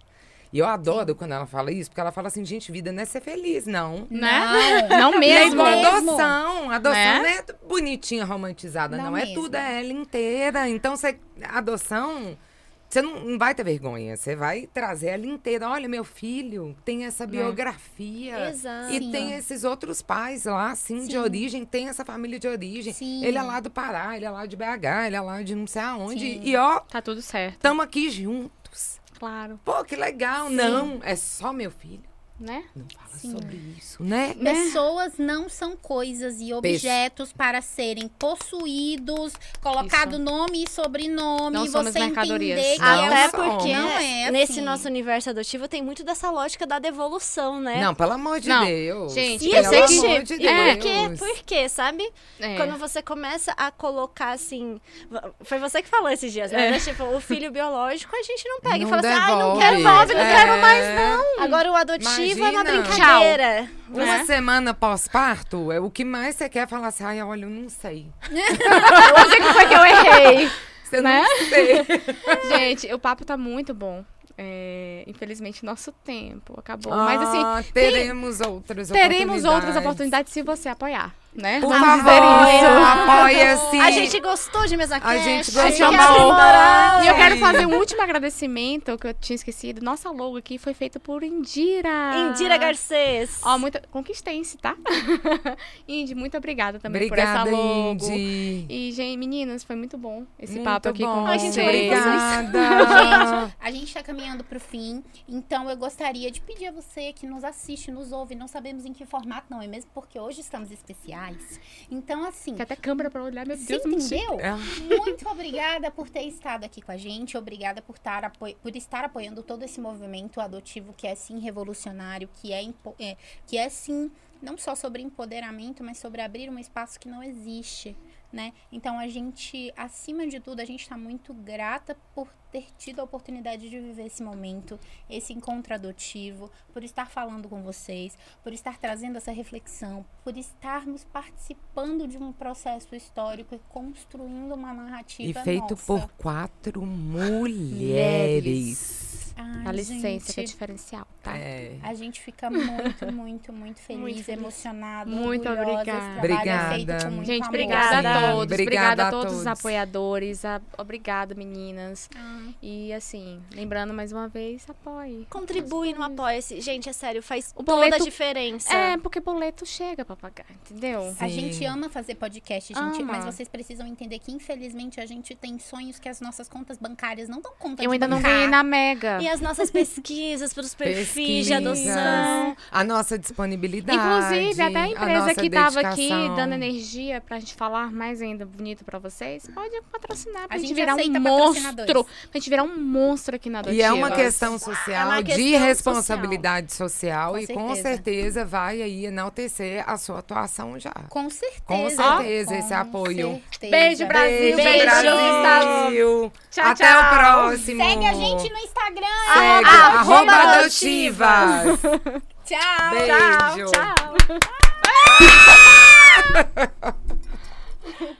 E eu adoro quando ela fala isso, porque ela fala assim, gente, vida não é ser feliz, não. Né? Não E é mesmo. igual mesmo. adoção. Adoção Né? não é bonitinha, romantizada, não. Não É mesmo. tudo, é ela inteira. Então, você, adoção, você não, não vai ter vergonha. Você vai trazer ela inteira. Olha, meu filho tem essa biografia. Exato. E Sim. tem esses outros pais lá, assim, de Sim. origem. Tem essa família de origem. Sim. Ele é lá do Pará, ele é lá de BH, ele é lá de não sei aonde. Sim. E, ó, Tá tudo certo. estamos aqui juntos. Claro. Pô, que legal. Sim. Não, é só meu filho. Né? Não fala Sim. sobre isso, né? Né? Pessoas não são coisas e objetos para serem possuídos, colocado Isso. nome e sobrenome, Não e você entender que Não é Até porque não é nesse assim. nosso universo adotivo tem muito dessa lógica da devolução, né? Não, pelo amor de Não, Deus. gente, E pelo que- amor de E Deus. por quê? Por quê, sabe? É. Quando você começa a colocar assim. Foi você que falou esses dias, né? É. Tipo, o filho biológico a gente não pega e Não fala assim, ai, não devolve. quero devolve, não quero É. mais, não. Agora o adotivo é uma brincadeira. Uma né? semana pós-parto, é o que mais você quer falar assim, ai, olha, eu não sei. Onde que foi que eu errei? Você Né? não sei. Gente, o papo tá muito bom. É, infelizmente, nosso tempo acabou. Mas assim, Ah, teremos outras teremos outras oportunidades. oportunidades se você apoiar, né? Por Vamos favor, dizer isso. apoia sim. A gente gostou de mesa gente a gente gostou. aprimorar. E eu quero fazer um último agradecimento que eu tinha esquecido. Nossa logo aqui foi feita por Indira. Indira Garcês. Ó, muito... conquistei-se, tá? Indy, muito obrigada também Obrigada, por essa logo. Indy. E, gente, meninas, foi muito bom esse Muito papo aqui bom. com Ai, vocês. gente, Obrigada. Gente, a gente tá caminhando pro fim, então eu gostaria de pedir a você que nos assiste, nos ouve, não sabemos em que formato, não é mesmo? Porque hoje estamos especiais. Então, assim, Tem até câmera pra olhar, meu Você Deus, chique. entendeu? É. Muito obrigada por ter estado aqui com a gente. Obrigada por estar, apo- por estar apoiando todo esse movimento adotivo que é sim revolucionário, que é, é- que é sim não só sobre empoderamento, mas sobre abrir um espaço que não existe. Né? Então a gente, acima de tudo, a gente está muito grata por ter tido a oportunidade de viver esse momento, esse encontro adotivo, por estar falando com vocês, por estar trazendo essa reflexão, por estarmos participando de um processo histórico e construindo uma E narrativa feito nossa. por quatro mulheres. Ai, Dá licença, que é gente, diferencial, tá? É. a gente fica muito, muito, muito feliz, Muito feliz. emocionada, Muito orgulhosa. Esse obrigada. trabalho é feito Obrigada. com muito Gente, amor. obrigada a todos. Obrigada Obrigada a a todos os apoiadores. a- Obrigada, meninas. Ah, E assim, lembrando mais uma vez, apoie. Contribui no Apoia-se. Gente, é sério, faz O toda boleto- a diferença. É, porque boleto chega pra pagar, entendeu? A Sim. gente ama fazer podcast, gente, Ama. mas vocês precisam entender que, infelizmente, a gente tem sonhos que as nossas contas bancárias não dão conta Eu de ainda não bancar. ganhei na Mega. E as nossas pesquisas para os perfis de adoção. A nossa disponibilidade. Inclusive, até a a empresa nossa que estava aqui dando energia pra gente falar mais ainda bonito pra vocês, pode patrocinar pra A gente, gente virar um monstro. Pra gente virar um monstro aqui na E é uma Adotiva. questão social, É uma de questão responsabilidade social, Com e com certeza. certeza vai aí enaltecer a sua atuação já. Com certeza. Com certeza, esse Com apoio. certeza. Beijo, Brasil. Beijo, Brasil. Tchau, Até tchau. o próximo. Segue a gente no Instagram. Segue, ah, arroba, arroba adotivas. Tchau. Beijo. Tchau, tchau.